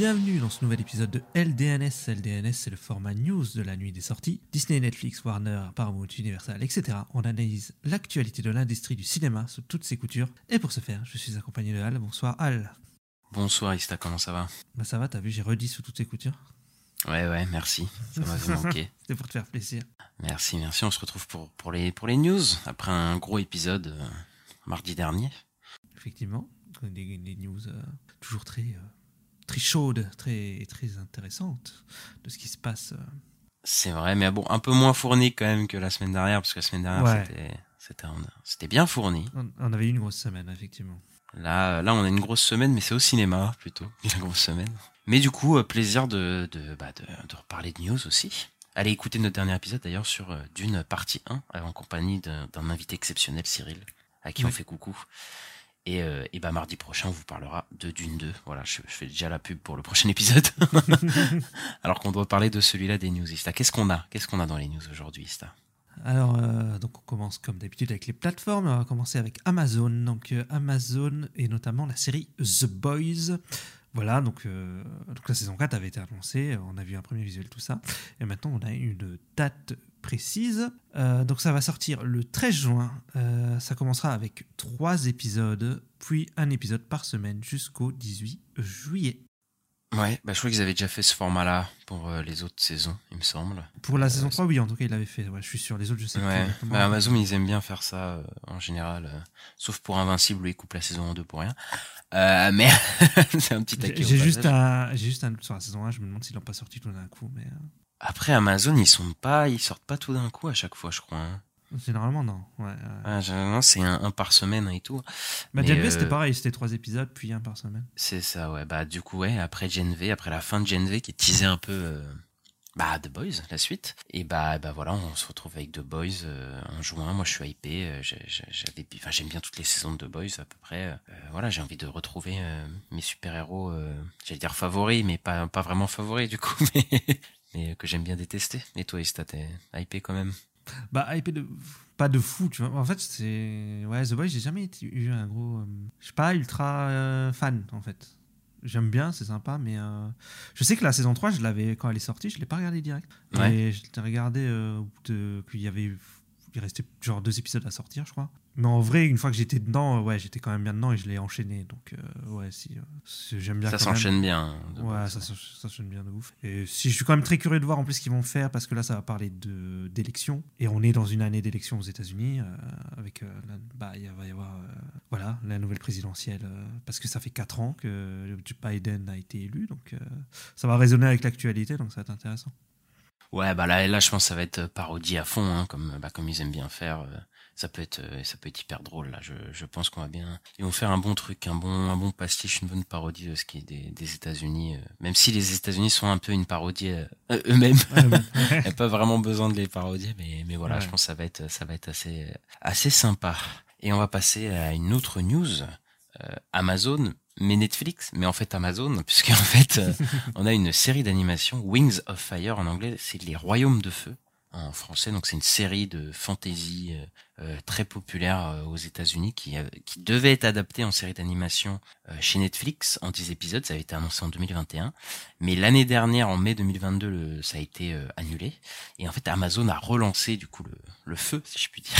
Bienvenue dans ce nouvel épisode de LDNS. LDNS, c'est le format news de la nuit des sorties. Disney, Netflix, Warner, Paramount, Universal, etc. On analyse l'actualité de l'industrie du cinéma sous toutes ses coutures. Et pour ce faire, je suis accompagné de Al. Bonsoir Al. Bonsoir Ista, comment ça va? Bah ça va, t'as vu, j'ai redit sous toutes ses coutures. Ouais, ouais, merci. Ça m'avait manqué. C'était pour te faire plaisir. Merci, merci. On se retrouve pour, pour, les, pour les news après un gros épisode euh, mardi dernier. Effectivement, des, des news euh, toujours très, euh, très chaudes, très, très intéressantes de ce qui se passe. euh. C'est vrai, mais bon, un peu moins fourni quand même que la semaine dernière, parce que la semaine dernière, Ouais. c'était, c'était, bien fourni. On, avait eu une grosse semaine, effectivement. Là, là, on a une grosse semaine, mais c'est au cinéma plutôt, une grosse semaine. Mais du coup, euh, plaisir de, de, bah, de, de reparler de news aussi. Allez écouter notre dernier épisode d'ailleurs sur euh, Dune partie 1, euh, en compagnie d'un, invité exceptionnel, Cyril, à qui on fait coucou. Et, euh, bah mardi prochain, on vous parlera de Dune 2. Voilà, je, je fais déjà la pub pour le prochain épisode. Alors qu'on doit parler de celui-là des news. Ista, qu'est-ce qu'on a? Qu'est-ce qu'on a dans les news aujourd'hui, Ista? Alors, euh, donc on commence comme d'habitude avec les plateformes. On va commencer avec Amazon. Donc euh, Amazon et notamment la série The Boys. Voilà, donc, euh, donc la saison 4 avait été annoncée. On a vu un premier visuel, tout ça. Et maintenant, on a une date précise. Euh, donc ça va sortir le 13 juin. Euh, ça commencera avec trois épisodes, puis un épisode par semaine jusqu'au 18 juillet. Ouais, bah je crois qu'ils avaient déjà fait ce format-là pour euh, les autres saisons, il me semble. Pour la saison 3, oui, en tout cas, il l'avait fait. Ouais, je suis sûr. Les autres, je sais Ouais, exactement. bah Amazon ils aiment bien faire ça en général, sauf pour Invincible où ils coupent la saison en deux pour rien. Euh, mais c'est un petit J'ai juste, un, juste un doute sur la saison 1. Je me demande s'ils l'ont pas sorti tout d'un coup. Mais Après Amazon ils sont pas, ils sortent pas tout d'un coup à chaque fois je crois. Hein. généralement, non. Ouais, ouais. Ah, généralement c'est un, un par semaine et tout. Bah, Gen V, euh, c'était pareil. C'était trois épisodes, puis un par semaine. C'est ça ouais. Bah du coup ouais après Gen V, après la fin de Gen V qui teasait un peu. euh, bah, The Boys, la suite. Et bah, bah voilà, on se retrouve avec The Boys euh, en juin. Moi, je suis hypé. euh, J'avais, enfin, j'aime bien toutes les saisons de The Boys à peu près. Euh, voilà, j'ai envie de retrouver mes super héros. Euh, j'allais dire favoris, mais pas pas vraiment favoris du coup, mais mais que j'aime bien détester. Et toi, Ista, t'es hypé quand même? Bah, hypé de. Pas de fou, tu vois. En fait, c'est. Ouais, The Boys, j'ai jamais été- eu un gros. euh, Je suis pas ultra euh, fan, en fait. J'aime bien, c'est sympa, mais euh, je sais que la saison 3, je l'avais quand elle est sortie, je l'ai pas regardée direct. Ouais. Et je l'ai regardé euh, au bout de- qu'il y avait il restait genre deux épisodes à sortir, je crois. Mais en vrai, une fois que j'étais dedans, ouais, j'étais quand même bien dedans et je l'ai enchaîné. Donc, euh, ouais, si. euh, j'aime bien Ça s'enchaîne bien. hein, Ouais, ça, ça, sonne bien de ouf. Et si je suis quand même très curieux de voir en plus ce qu'ils vont faire parce que là ça va parler de d'élections et on est dans une année d'élections aux États-Unis euh, avec euh, la- bah il va y avoir voilà la nouvelle présidentielle parce que ça fait 4 ans que Joe Biden a été élu donc ça va résonner avec l'actualité donc ça va être intéressant. Ouais, bah là, là, je pense que ça va être parodie à fond, hein, comme, bah, comme ils aiment bien faire. Ça peut être, euh, ça peut être hyper drôle. Là, je, je pense qu'on va bien, ils vont faire un bon truc, un bon, un bon pastiche, une bonne parodie de ce qui est des, des États-Unis. euh, même si les États-Unis sont un peu une parodie euh, eux-mêmes, Ouais, ouais. il n'y a pas vraiment besoin de les parodier, mais, mais voilà, Ouais. je pense que ça va être, ça va être assez, assez sympa. Et on va passer à une autre news. euh, Amazon, mais Netflix, mais en fait Amazon, puisqu'en fait, euh, on a une série d'animation, Wings of Fire en anglais, c'est les Royaumes de Feu en français. Donc c'est une série de fantasy très populaire euh, aux États-Unis qui, euh, qui devait être adaptée en série d'animation euh, chez Netflix en 10 épisodes. Ça avait été annoncé en 2021, mais l'année dernière, en mai 2022, le, ça a été euh, annulé. Et en fait, Amazon a relancé du coup le, le feu, si je puis dire,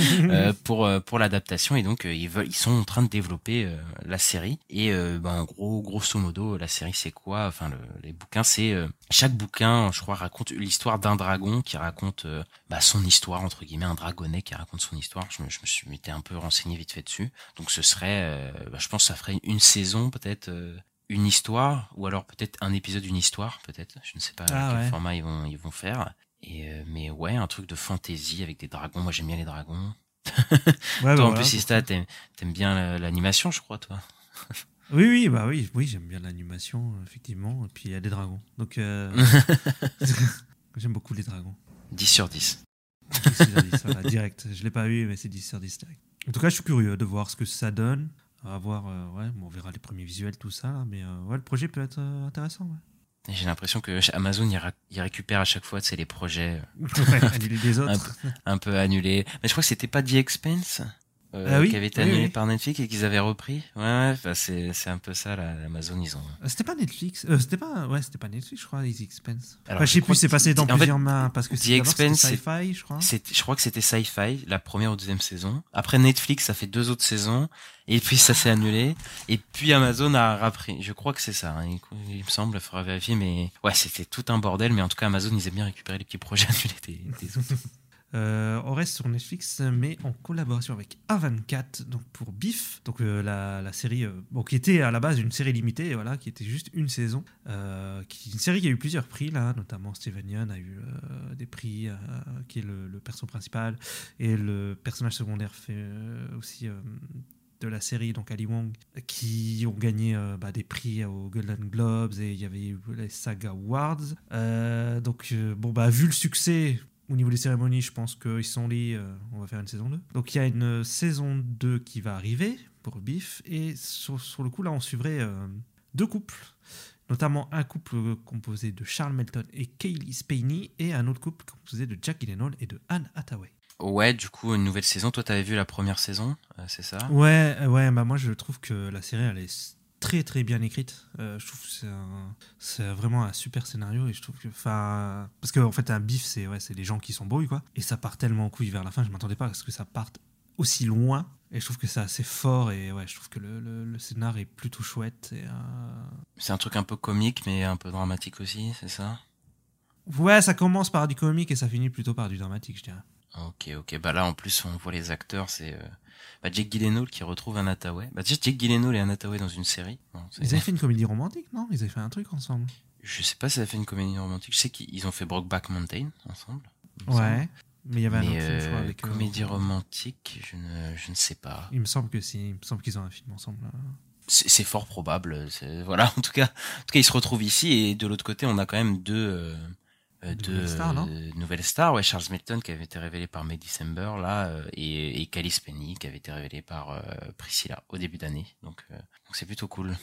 euh, pour euh, pour l'adaptation. Et donc euh, ils veulent, ils sont en train de développer euh, la série. Et euh, ben en gros, grosso modo, la série c'est quoi? Enfin, le- les bouquins, c'est euh, chaque bouquin, je crois, raconte l'histoire d'un dragon qui raconte euh, bah, son histoire entre guillemets, un dragonnet qui raconte son histoire. Je me, je me suis m'étais un peu renseigné vite fait dessus. Donc ce serait, euh, bah, je pense, que ça ferait une saison peut-être. euh, une histoire ou alors peut-être un épisode d'une histoire peut-être je ne sais pas Ah quel ouais. format ils vont ils vont faire et euh, mais ouais un truc de fantasy avec des dragons moi j'aime bien les dragons Ouais, toi bah, en voilà. plus Ista t'aimes bien la- l'animation je crois toi Oui, oui, bah oui, oui j'aime bien l'animation, effectivement. Et puis il y a des dragons. Donc euh, j'aime beaucoup les dragons. 10 sur 10 10 sur 10, voilà, direct. Je l'ai pas eu, mais c'est 10 sur 10 direct. En tout cas, je suis curieux de voir ce que ça donne. À voir, euh, ouais, bon, on verra les premiers visuels, tout ça, mais euh, ouais, le projet peut être euh, intéressant. Ouais. J'ai l'impression que Amazon, il, récupère à chaque fois, c'est les projets Ouais, des un autres. peu, un peu annulés. Mais je crois que c'était pas The Expense euh, Ah oui, qui avait été annulé oui. par Netflix et qu'ils avaient repris. Ouais, ouais bah c'est c'est un peu ça, là, Amazon, ils ont. Euh, C'était pas Netflix, euh, c'était pas, ouais, c'était pas Netflix, je crois, les Expense. Alors, Enfin, je sais plus, c'est passé dans en fait, plusieurs mains parce que The Expense, Sci-Fi, je crois. C'est- Je crois que c'était Sci-Fi, la première ou deuxième saison. Après Netflix, ça fait deux autres saisons. Et puis ça s'est annulé. Et puis Amazon a repris. Je crois que c'est ça. hein. Il, il me semble, il faudra vérifier. Mais ouais, c'était tout un bordel. Mais en tout cas, Amazon, ils aiment bien récupérer les petits projets annulés des, des autres. Euh, on reste sur Netflix, mais en collaboration avec A24, donc pour Beef, donc euh, la, série, euh, qui était à la base une série limitée, voilà, qui était juste une saison, euh, une série qui a eu plusieurs prix là, notamment Steven Yeun a eu des prix, qui est le, le perso principal, et le personnage secondaire fait aussi de la série, donc Ali Wong, qui ont gagné bah, des prix aux Golden Globes et il y avait eu les Saga Awards. Donc, bon, bah, vu le succès au niveau des cérémonies, je pense qu'ils sont dit, euh, on va faire une saison 2. Donc, il y a une euh, saison 2 qui va arriver pour Biff et sur, sur le coup, là, on suivrait euh, deux couples. Notamment un couple composé de Charles Melton et Kaylee Spaney et un autre couple composé de Jack Gyllenhaal et de Anne Hathaway. Ouais, du coup, une nouvelle saison. Toi, t'avais vu la première saison, c'est ça? Ouais, ouais, bah moi je trouve que la série elle est très très bien écrite. Euh, je trouve que c'est vraiment un super scénario et je trouve que, enfin, parce que en fait un bif c'est ouais, c'est les gens qui sont brouillent quoi, et ça part tellement en couille vers la fin. Je m'attendais pas à ce que ça parte aussi loin. Et je trouve que c'est assez fort et ouais, je trouve que le, le, le scénar est plutôt chouette. Et, euh, C'est un truc un peu comique, mais un peu dramatique aussi, c'est ça? Ouais, ça commence par du comique et ça finit plutôt par du dramatique, je dirais. Ok, ok. Bah là, en plus, on voit les acteurs. C'est euh, bah, Jake Gyllenhaal qui retrouve Anne Hathaway. Bah Jake Gyllenhaal et Anne Hathaway dans une série. Bon, Ils avaient fait une comédie romantique, non? Ils avaient fait un truc ensemble. Je sais pas si ça a fait une comédie romantique. Je sais qu'ils ont fait Brokeback Mountain ensemble. semble. Ouais. Mais il y avait un autre film, je crois, euh, avec eux. comédie romantique, je ne, je ne sais pas. Il me semble que si. Il me semble qu'ils ont un film ensemble. là. C'est fort probable. Voilà, en tout cas, en tout cas, ils se retrouvent ici et de l'autre côté, on a quand même deux, euh, euh, De non? Nouvelles stars. Ouais, Charles Melton qui avait été révélé par May December là, euh, et, et Calice Penny qui avait été révélé par euh, Priscilla au début d'année. Donc, donc c'est plutôt cool.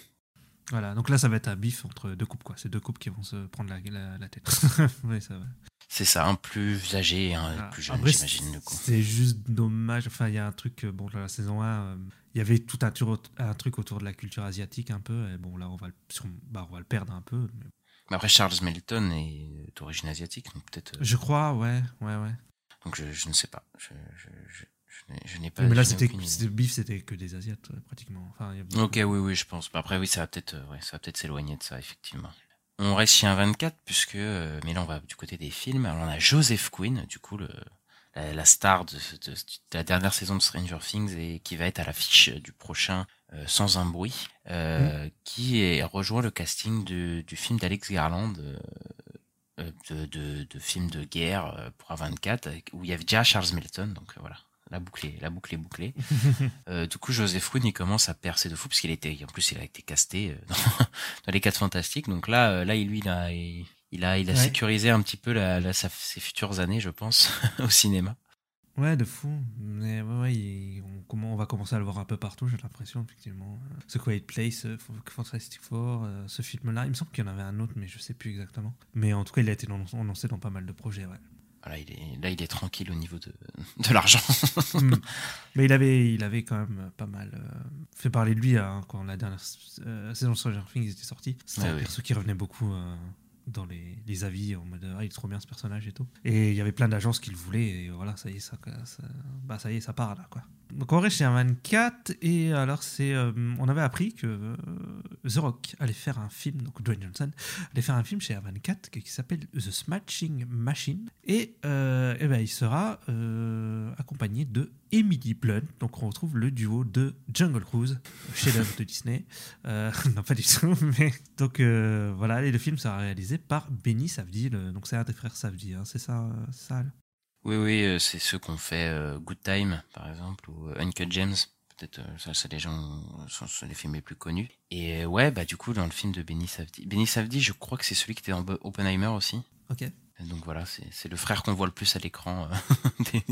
Voilà, donc là ça va être un bif entre deux couples, quoi. C'est deux couples qui vont se prendre la, la, la tête. ouais, ça va. C'est ça, un plus âgé et un Ah, plus jeune, j'imagine. C'est juste dommage. Enfin, il y a un truc, bon, la saison 1, euh, il y avait tout un, truc autour de la culture asiatique un peu. Et bon, là, on va le, sur- bah, on va le perdre un peu. mais- Mais après, Charles Melton est d'origine asiatique, donc peut-être. euh, Je crois, ouais, ouais, ouais. Donc je, je ne sais pas. Je, je, je, n'ai- pas. mais là, c'était bif, c'était que des asiates, pratiquement. Enfin, il y a beaucoup- Ok, oui, oui, je pense. Mais Après, oui, ça va peut-être, euh, ouais, ça va peut-être s'éloigner de ça, effectivement. On reste chez un 24 puisque, euh, mais là, on va du côté des films. Alors, on a Joseph Quinn, du coup, le, la, la star de, de- de la dernière saison de Stranger Things et qui va être à l'affiche du prochain euh, Sans un bruit, euh, qui est, rejoint le casting de- du film d'Alex Garland. euh, euh, de, de, de film de guerre euh, pour un 24 avec- où il y avait déjà Charles Melton donc euh, voilà. La boucle est, la boucle est bouclée. Euh, du coup Joseph il commence à percer de fou puisqu'il était en plus il a été casté euh, dans, dans les quatre fantastiques. Donc là euh, là il lui il a il, il a il a Ouais. sécurisé un petit peu la, la- sa- ses futures années je pense au cinéma Ouais, de fou. Mais ouais, ouais, il- on, va commencer à le voir un peu partout, j'ai l'impression, effectivement. The Quiet Place, euh, Fantastic Four, euh, ce film-là. Il me semble qu'il y en avait un autre, mais je sais plus exactement. Mais en tout cas, il a été annoncé dans pas mal de projets, ouais. voilà il est là il est tranquille au niveau de de l'argent Mm. Mais il avait, il avait quand même pas mal euh, fait parler de lui hein, quand la dernière euh, saison de Stranger Things était sortie. C'était Ouais, un oui. perso qui revenait beaucoup euh, dans les, les avis en mode ah, il est trop bien ce personnage et tout. Et il y avait plein d'agences qui le voulaient et voilà, ça y est, ça, bah, ça y est, ça part là quoi. Donc on reste chez un 24 et alors c'est, euh, on avait appris que euh, The Rock allait faire un film, donc Dwayne Johnson allait faire un film chez A24 qui s'appelle The Smashing Machine et, euh, eh ben, il sera euh, accompagné de Emily Blunt. Donc on retrouve le duo de Jungle Cruise, chef-d'œuvre de Disney. Euh, non pas du tout, mais donc voilà. Et le film sera réalisé par Benny Safdie. le- donc c'est un des frères Safdie, hein, c'est ça, ça. Oui oui euh, c'est ceux qu'on fait euh, Good Time par exemple ou euh, Uncut James peut-être euh, ça c'est les gens sont, sont les films les plus connus. Et ouais bah du coup dans le film de Benny Safdie Benny Safdie je crois que c'est celui qui était Bo- Oppenheimer aussi. Ok. Donc voilà, c'est le frère qu'on voit le plus à l'écran euh, des,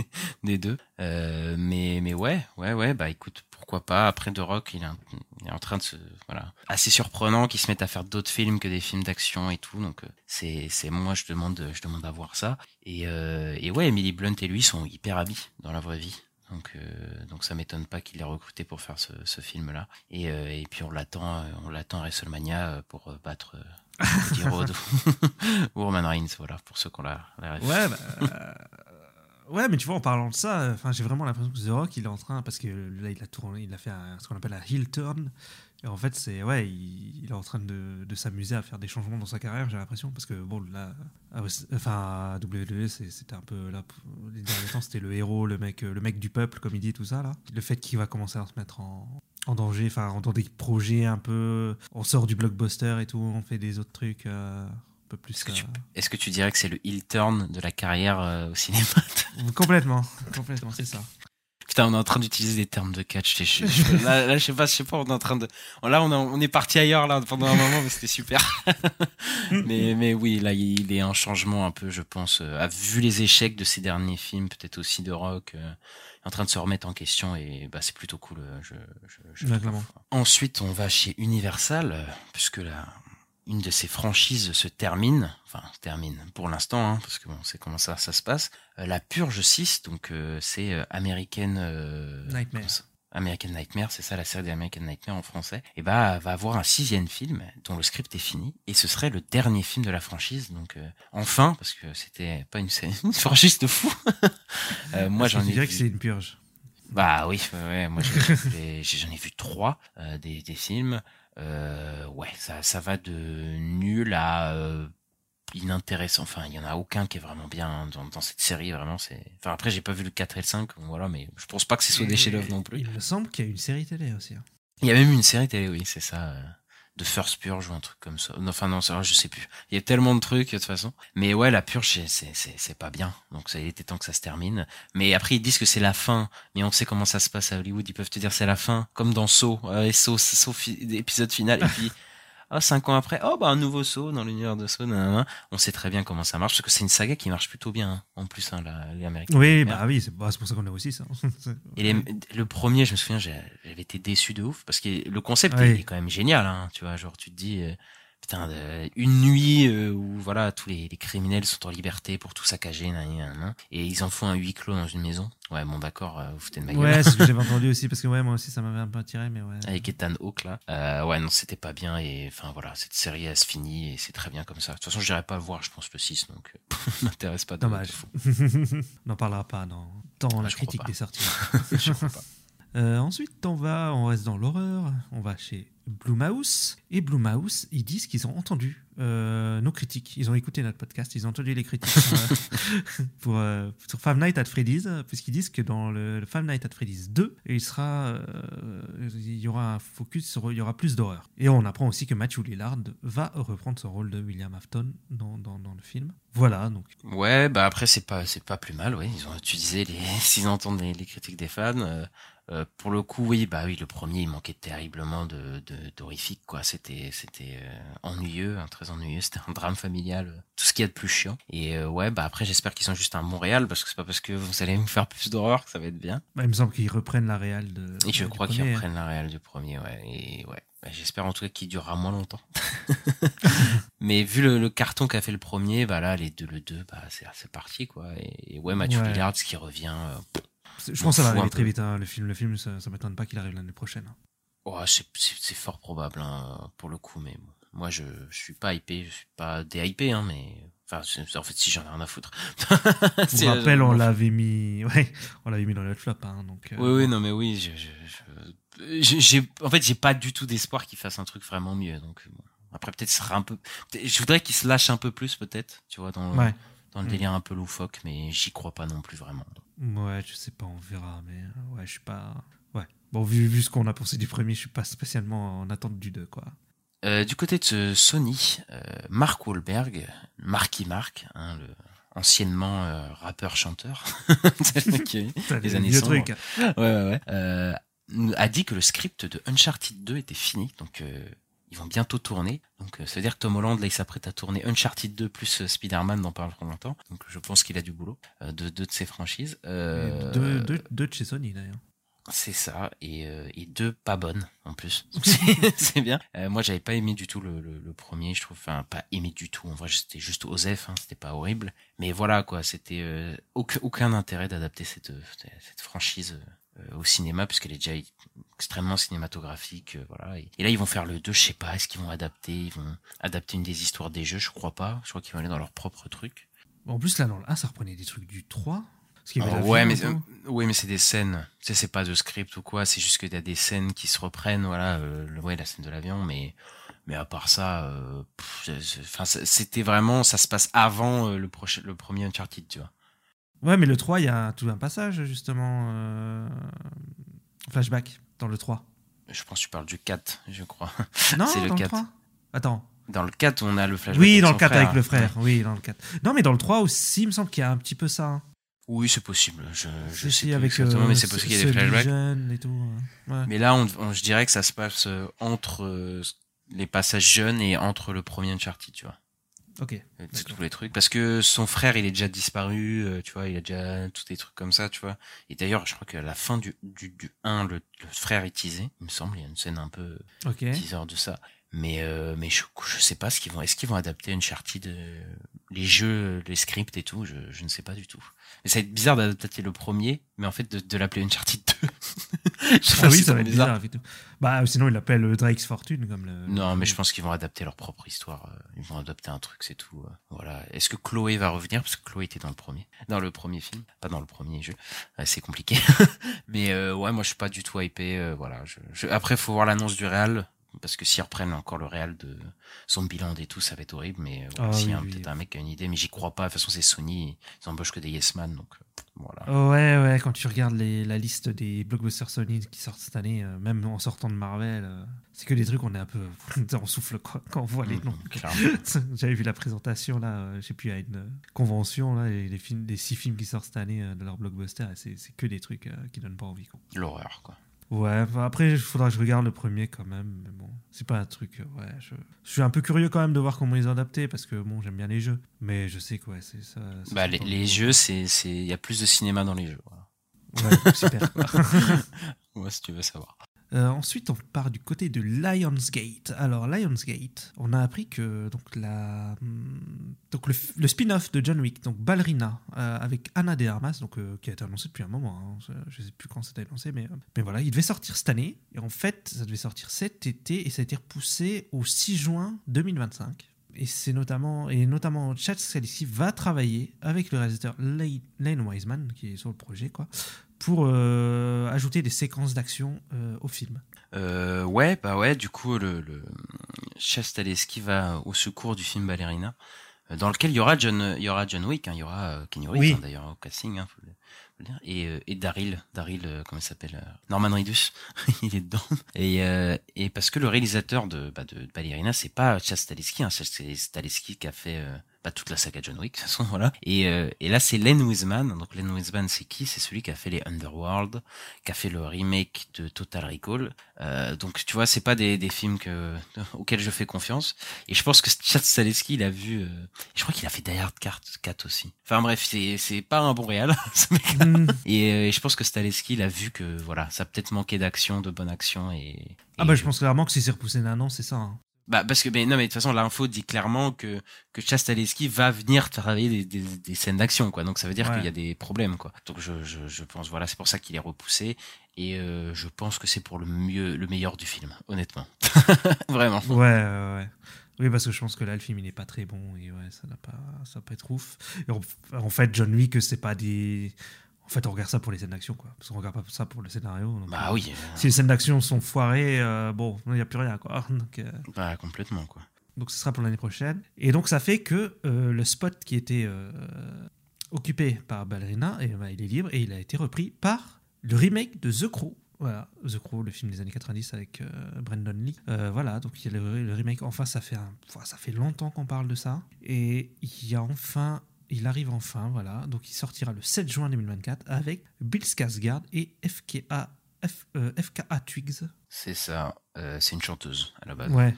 des deux. Euh, mais mais ouais, ouais, ouais, bah écoute, pourquoi pas. Après The Rock, il est, en train de se voilà, assez surprenant qu'il se mette à faire d'autres films que des films d'action et tout. Donc euh, c'est c'est moi je demande je demande à voir ça. Et euh, et ouais, Emily Blunt et lui sont hyper amis dans la vraie vie. Donc, euh, donc ça m'étonne pas qu'il ait recruté pour faire ce, ce film-là. Et, euh, et puis on l'attend, on l'attend à WrestleMania euh, pour battre Roman Reigns, voilà, pour ceux qui ont la, la bah, euh, ouais, mais tu vois, en parlant de ça, enfin, j'ai vraiment l'impression que The Rock, il est en train, parce que là, il a tourné, il a fait ce qu'on appelle un heel turn. Et en fait, c'est ouais, il, est en train de, s'amuser à faire des changements dans sa carrière, j'ai l'impression, parce que bon, là, West- enfin, WWE, c'était un peu là, les derniers temps, c'était le héros, le mec, le mec du peuple, comme il dit, tout ça là. Le fait qu'il va commencer à se mettre en, en danger, enfin, dans des projets un peu, on sort du blockbuster et tout, on fait des autres trucs. euh, un peu plus Est-ce que, tu, euh, est-ce que tu dirais que c'est le heel turn de la carrière euh, au cinéma? Complètement complètement c'est ça Putain, on est en train d'utiliser des termes de catch. je- je- je- là, là, je sais pas, je sais pas, on est en train de. Là, on, a- on est parti ailleurs là pendant un moment, mais c'était super. mais, mais oui, là, il est un changement un peu, je pense, euh, a vu les échecs de ses derniers films, peut-être aussi de rock, euh, en train de se remettre en question et bah c'est plutôt cool. euh, Je, je, je. Ensuite, on va chez Universal, euh, puisque la une de ses franchises se termine, enfin se termine pour l'instant, hein, parce que bon, c'est comment ça ça se passe. Euh, la Purge 6, donc euh, c'est euh, American euh, Nightmare. American Nightmare, c'est ça la série d'American Nightmare en français. Et bah va avoir un sixième film dont le script est fini et ce serait le dernier film de la franchise. Donc euh, enfin, parce que c'était pas une, une franchise de fou. Euh, moi j'en ai dirais vu- que c'est une purge bah oui, ouais, moi j'en ai vu trois euh, des, des films. Euh, ouais, ça, ça va de nul à euh, inintéressant. Enfin, il y en a aucun qui est vraiment bien hein, dans, dans cette série. Vraiment, c'est. Enfin après, j'ai pas vu le 4 et le 5, voilà, mais je pense pas que ce soit des chefs-d'œuvre non plus. il me semble qu'il y a une série télé aussi hein. Il y a même une série télé, oui, c'est ça. Euh, de First Purge ou un truc comme ça. Enfin non, ça, je sais plus. Il y a tellement de trucs de toute façon. Mais ouais, la Purge, c'est pas bien. Donc ça il était temps que ça se termine. Mais après ils disent que c'est la fin. Mais on sait comment ça se passe à Hollywood. Ils peuvent te dire c'est la fin, comme dans Saw, euh, et Saw, Saw fi- épisode final. Et puis ah cinq ans après, oh bah un nouveau Saw dans l'univers de Saw. nanana. On sait très bien comment ça marche parce que c'est une saga qui marche plutôt bien hein, en plus hein, la, les Américains. oui bah oui c'est bah, pour ça qu'on a aussi ça Et les- le premier, je me souviens, j'avais été déçu de ouf parce que le concept Oui. est, est quand même génial, hein, tu vois. Genre, tu te dis, euh, putain, de- une nuit euh, où voilà, tous les, les criminels sont en liberté pour tout saccager, et ils en font un huis clos dans une maison. Ouais, bon, d'accord, euh, vous foutez de ma gueule. ouais c'est ce que j'avais entendu aussi parce que ouais moi aussi ça m'avait un peu attiré mais ouais Avec Ethan Hawke là, euh, ouais non c'était pas bien et enfin voilà cette série elle se finit et c'est très bien comme ça. De toute façon je n'irai pas le voir je pense le 6 donc m'intéresse pas dommage on n'en parlera pas dans, dans la je crois critique des sorties Je crois pas. Euh, ensuite, on va, on reste dans l'horreur. On va chez Blumhouse. Et Blumhouse, ils disent qu'ils ont entendu euh, nos critiques. Ils ont écouté notre podcast. Ils ont entendu les critiques euh, pour, euh, sur Five Nights at Freddy's, puisqu'ils disent que dans le, le Five Nights at Freddy's 2, il sera, il y aura un focus sur, il y aura plus d'horreur. Et on apprend aussi que Matthew Lillard va reprendre son rôle de William Afton dans, dans, dans le film. Voilà, donc Ouais, bah après c'est pas c'est pas plus mal, oui. Ils ont utilisé les s'ils entendent les, les critiques des fans. Euh, pour le coup, oui, bah oui, le premier il manquait terriblement de de- d'horrifique quoi. C'était c'était euh, ennuyeux, hein, très ennuyeux. C'était un drame familial, euh, tout ce qu'il y a de plus chiant. Et euh, ouais, bah après j'espère qu'ils sont juste à Montréal parce que c'est pas parce que vous allez me faire plus d'horreur que ça va être bien. bah, il me semble qu'ils reprennent la réal de. Et je crois qu'ils hein. reprennent la réelle du premier, ouais. Et ouais. Bah, J'espère en tout cas qu'il durera moins longtemps. Mais vu le, le carton qu'a fait le premier, bah là, les deux, le 2, bah c'est c'est parti, quoi. Et, et ouais, Ouais. Lillard, ce qui revient, euh, Je pense que ça va arriver très vite. hein, Le film, le film, ça, ça m'étonne pas qu'il arrive l'année prochaine. oh, c'est c'est- fort probable, hein, pour le coup, mais moi, je, je suis pas hypé, je suis pas déhypé, hein, mais, enfin, en fait, si j'en ai rien à foutre. Pour rappel, je on l'avait mis, ouais, on l'avait mis dans le flop, hein, donc. euh, Oui, oui, non, mais oui, je, je, en fait, j'ai pas du tout d'espoir qu'il fasse un truc vraiment mieux. Donc, bon. après, peut-être sera un peu, je voudrais qu'il se lâche un peu plus, peut-être, tu vois, dans, Ouais. Dans le Mm. délire un peu loufoque, mais j'y crois pas non plus vraiment. Ouais, je sais pas, on verra, mais euh, ouais, je suis pas. Ouais. Bon, vu, vu ce qu'on a pensé du premier, je suis pas spécialement en attente du 2, quoi. Euh, du côté de ce Sony, euh, Mark Wahlberg, Marky Mark, hein, le anciennement euh, rappeur-chanteur, les années vieux sombres. trucs. ouais, ouais, ouais. A dit que le script de Uncharted 2 était fini, donc ils vont bientôt tourner. Donc euh, ça veut dire que Tom Holland là il s'apprête à tourner Uncharted 2 plus euh, Spider-Man dans pas longtemps. Donc je pense qu'il a du boulot euh, de deux de ses franchises. Euh, Deux, deux- deux de chez Sony d'ailleurs. c'est ça, et, euh, et deux pas bonnes en plus. C'est- bien. Euh, moi, j'avais pas aimé du tout le, le, le premier, je trouve. Enfin, pas aimé du tout. En vrai, c'était juste Osef, hein, c'était pas horrible. Mais voilà, quoi, c'était euh, aucun, aucun intérêt d'adapter cette, cette franchise au cinéma, puisqu'elle est déjà extrêmement cinématographique. euh, voilà. Et, et là, ils vont faire le 2, je sais pas, est-ce qu'ils vont adapter Ils vont adapter une des histoires des jeux, je crois pas. Je crois qu'ils vont aller dans leur propre truc. En plus, là, dans le 1, ça reprenait des trucs du 3. Parce qu'il y avait Oh, la ouais, mais euh, ouais, mais c'est des scènes. Tu sais, c'est pas de script ou quoi. C'est juste qu'il y a des scènes qui se reprennent. Voilà, euh, le- ouais, la scène de l'avion, mais mais à part ça, euh, enfin, c'était vraiment, ça se passe avant euh, le prochain, le premier Uncharted, tu vois. Ouais, mais le 3, il y a tout un passage, justement. euh, Flashback, dans le 3. Je pense que tu parles du 4, je crois. Non, C'est le dans le 4. 3. Attends. Dans le 4, on a le flashback. Oui, avec dans le 4 frère. avec le frère. Oui, dans le 4. Non, mais dans le 3 aussi, il me semble qu'il y a un petit peu ça. hein. Oui, c'est possible. Je, je sais plus avec exactement, euh, mais c'est possible qu'il y ait des flashbacks. jeune et tout. ouais. Mais là, on, on- je dirais que ça se passe euh, entre euh, les passages jeunes et entre le premier Uncharted, tu vois. Ok. Euh, c'est tous les trucs parce que son frère il est déjà disparu euh, tu vois il a déjà tous des trucs comme ça tu vois et d'ailleurs je crois qu'à la fin du du, du 1 le, le frère est teasé il me semble il y a une scène un peu Ok. teaser de ça mais euh, mais je, je sais pas ce qu'ils vont est-ce qu'ils vont adapter Uncharted euh, les jeux les scripts et tout je, je ne sais pas du tout mais ça va être bizarre d'adapter le premier mais en fait de, de l'appeler Uncharted 2 Je Ah oui, ça va être bizarre. Bah, sinon, il l'appelle euh, Drake's Fortune. Comme le, Non, mais je pense qu'ils vont adapter leur propre histoire. euh, Ils vont adapter un truc, c'est tout. euh, Voilà. Est-ce que Chloé va revenir? Parce que Chloé était dans le premier, dans le premier film, pas dans le premier jeu. C'est compliqué. mais euh, ouais, moi je suis pas du tout hypé. euh, voilà. Je, je- Après, faut voir l'annonce du Real. Parce que s'ils reprennent encore le Real de Zombieland et tout, ça va être horrible. Mais euh, voilà, Ah s'il y a oui, un- oui. peut-être un mec qui a une idée, mais j'y crois pas. De toute façon, c'est Sony. Ils embauchent que des Yes Man. Donc euh, voilà. Ouais, ouais, quand tu regardes les, la liste des blockbusters Sony qui sortent cette année, euh, même en sortant de Marvel, euh, c'est que des trucs, on est un peu. on souffle quoi, quand on voit les Mmh, noms. J'avais vu la présentation, là, euh, je sais plus, à une euh, convention, là, et les, films, les six films qui sortent cette année euh, de leur blockbuster, et c'est que des trucs euh, qui donnent pas envie. L'horreur, quoi. Ouais, après, il faudra que je regarde le premier quand même, mais bon, c'est pas un truc. euh, ouais, je, je suis un peu curieux quand même de voir comment ils ont adapté, parce que bon, j'aime bien les jeux, mais je sais que ouais, c'est ça. ça Bah, les, les jeux, c'est, il y a plus de cinéma dans les jeux. Voilà. Ouais, super. quoi. Ouais, si tu veux savoir. Euh, ensuite, on part du côté de Lionsgate. Alors, Lionsgate, on a appris que donc, la, hum, donc le, spin-off de John Wick, donc Ballerina, euh, avec Anna de Armas, donc, euh, qui a été annoncé depuis un moment, hein, je ne sais plus quand c'était annoncé, mais, mais voilà, il devait sortir cette année. Et en fait, ça devait sortir cet été et ça a été repoussé au 6 juin 2025. Et c'est notamment, et notamment Chad Stahelski va travailler avec le réalisateur Lane Wiseman, qui est sur le projet, quoi, pour euh, ajouter des séquences d'action euh, au film. Euh, ouais, bah ouais, du coup, le, le chef Staleski va au secours du film Ballerina, euh, dans lequel il y aura John, il y aura John Wick, hein, il y aura euh, Kenny Reeves, Oui. hein, d'ailleurs, au casting, hein, faut le, faut le dire, et, euh, et Daryl, Daryl, comment il s'appelle, Norman Reedus, il est dedans. Et, euh, et parce que le réalisateur de, bah, de Ballerina, c'est pas Chad Stahelski, hein, c'est Stahelski qui a fait bah, toute la saga John Wick, de toute façon, voilà. Et, euh, et là, c'est Len Wiseman. Donc, Len Wiseman, c'est qui? C'est celui qui a fait les Underworld, qui a fait le remake de Total Recall. Euh, donc, tu vois, c'est pas des, des films que, auxquels je fais confiance. Et je pense que Chad Stahelski, il a vu... euh, je crois qu'il a fait Die Hard 4 aussi. Enfin bref, c'est c'est pas un bon réal, ce mec-là. Mm. Et, euh, et je pense que Stahelski, il a vu que, voilà, ça a peut-être manqué d'action, de bonne action. Et, Ah bah je pense clairement que si c'est repoussé d'un an, c'est ça. hein. Bah parce que mais non mais de toute façon l'info dit clairement que que Chastaleski va venir travailler des, des, des scènes d'action quoi donc ça veut dire Ouais. qu'il y a des problèmes quoi donc je je, je pense voilà c'est pour ça qu'il est repoussé et euh, je pense que c'est pour le mieux le meilleur du film honnêtement vraiment Ouais, ouais, ouais. Oui, parce que je pense que là, le film, il n'est pas très bon et ouais, ça n'a pas, ça pas être ouf. Et en fait, John Wick, c'est pas des. En fait, on regarde ça pour les scènes d'action, quoi. Parce qu'on regarde pas ça pour le scénario. donc, bah euh, oui euh, Si les scènes d'action sont foirées, euh, bon, il n'y a plus rien, quoi. Donc, euh, bah complètement quoi donc, ce sera pour l'année prochaine. Et donc, ça fait que le spot qui était occupé par Ballerina, et, bah, il est libre et il a été repris par le remake de The Crow. Voilà, The Crow, le film des années 90 avec euh, Brandon Lee. Euh, voilà, donc il y a le, le remake. Enfin, ça fait, un, ça fait longtemps qu'on parle de ça. Et il y a enfin, il arrive enfin, voilà. Donc il sortira le 7 juin 2024 avec Bill Skarsgård et FKA, F- euh, FKA Twigs. c'est ça euh, c'est une chanteuse à la base Ouais.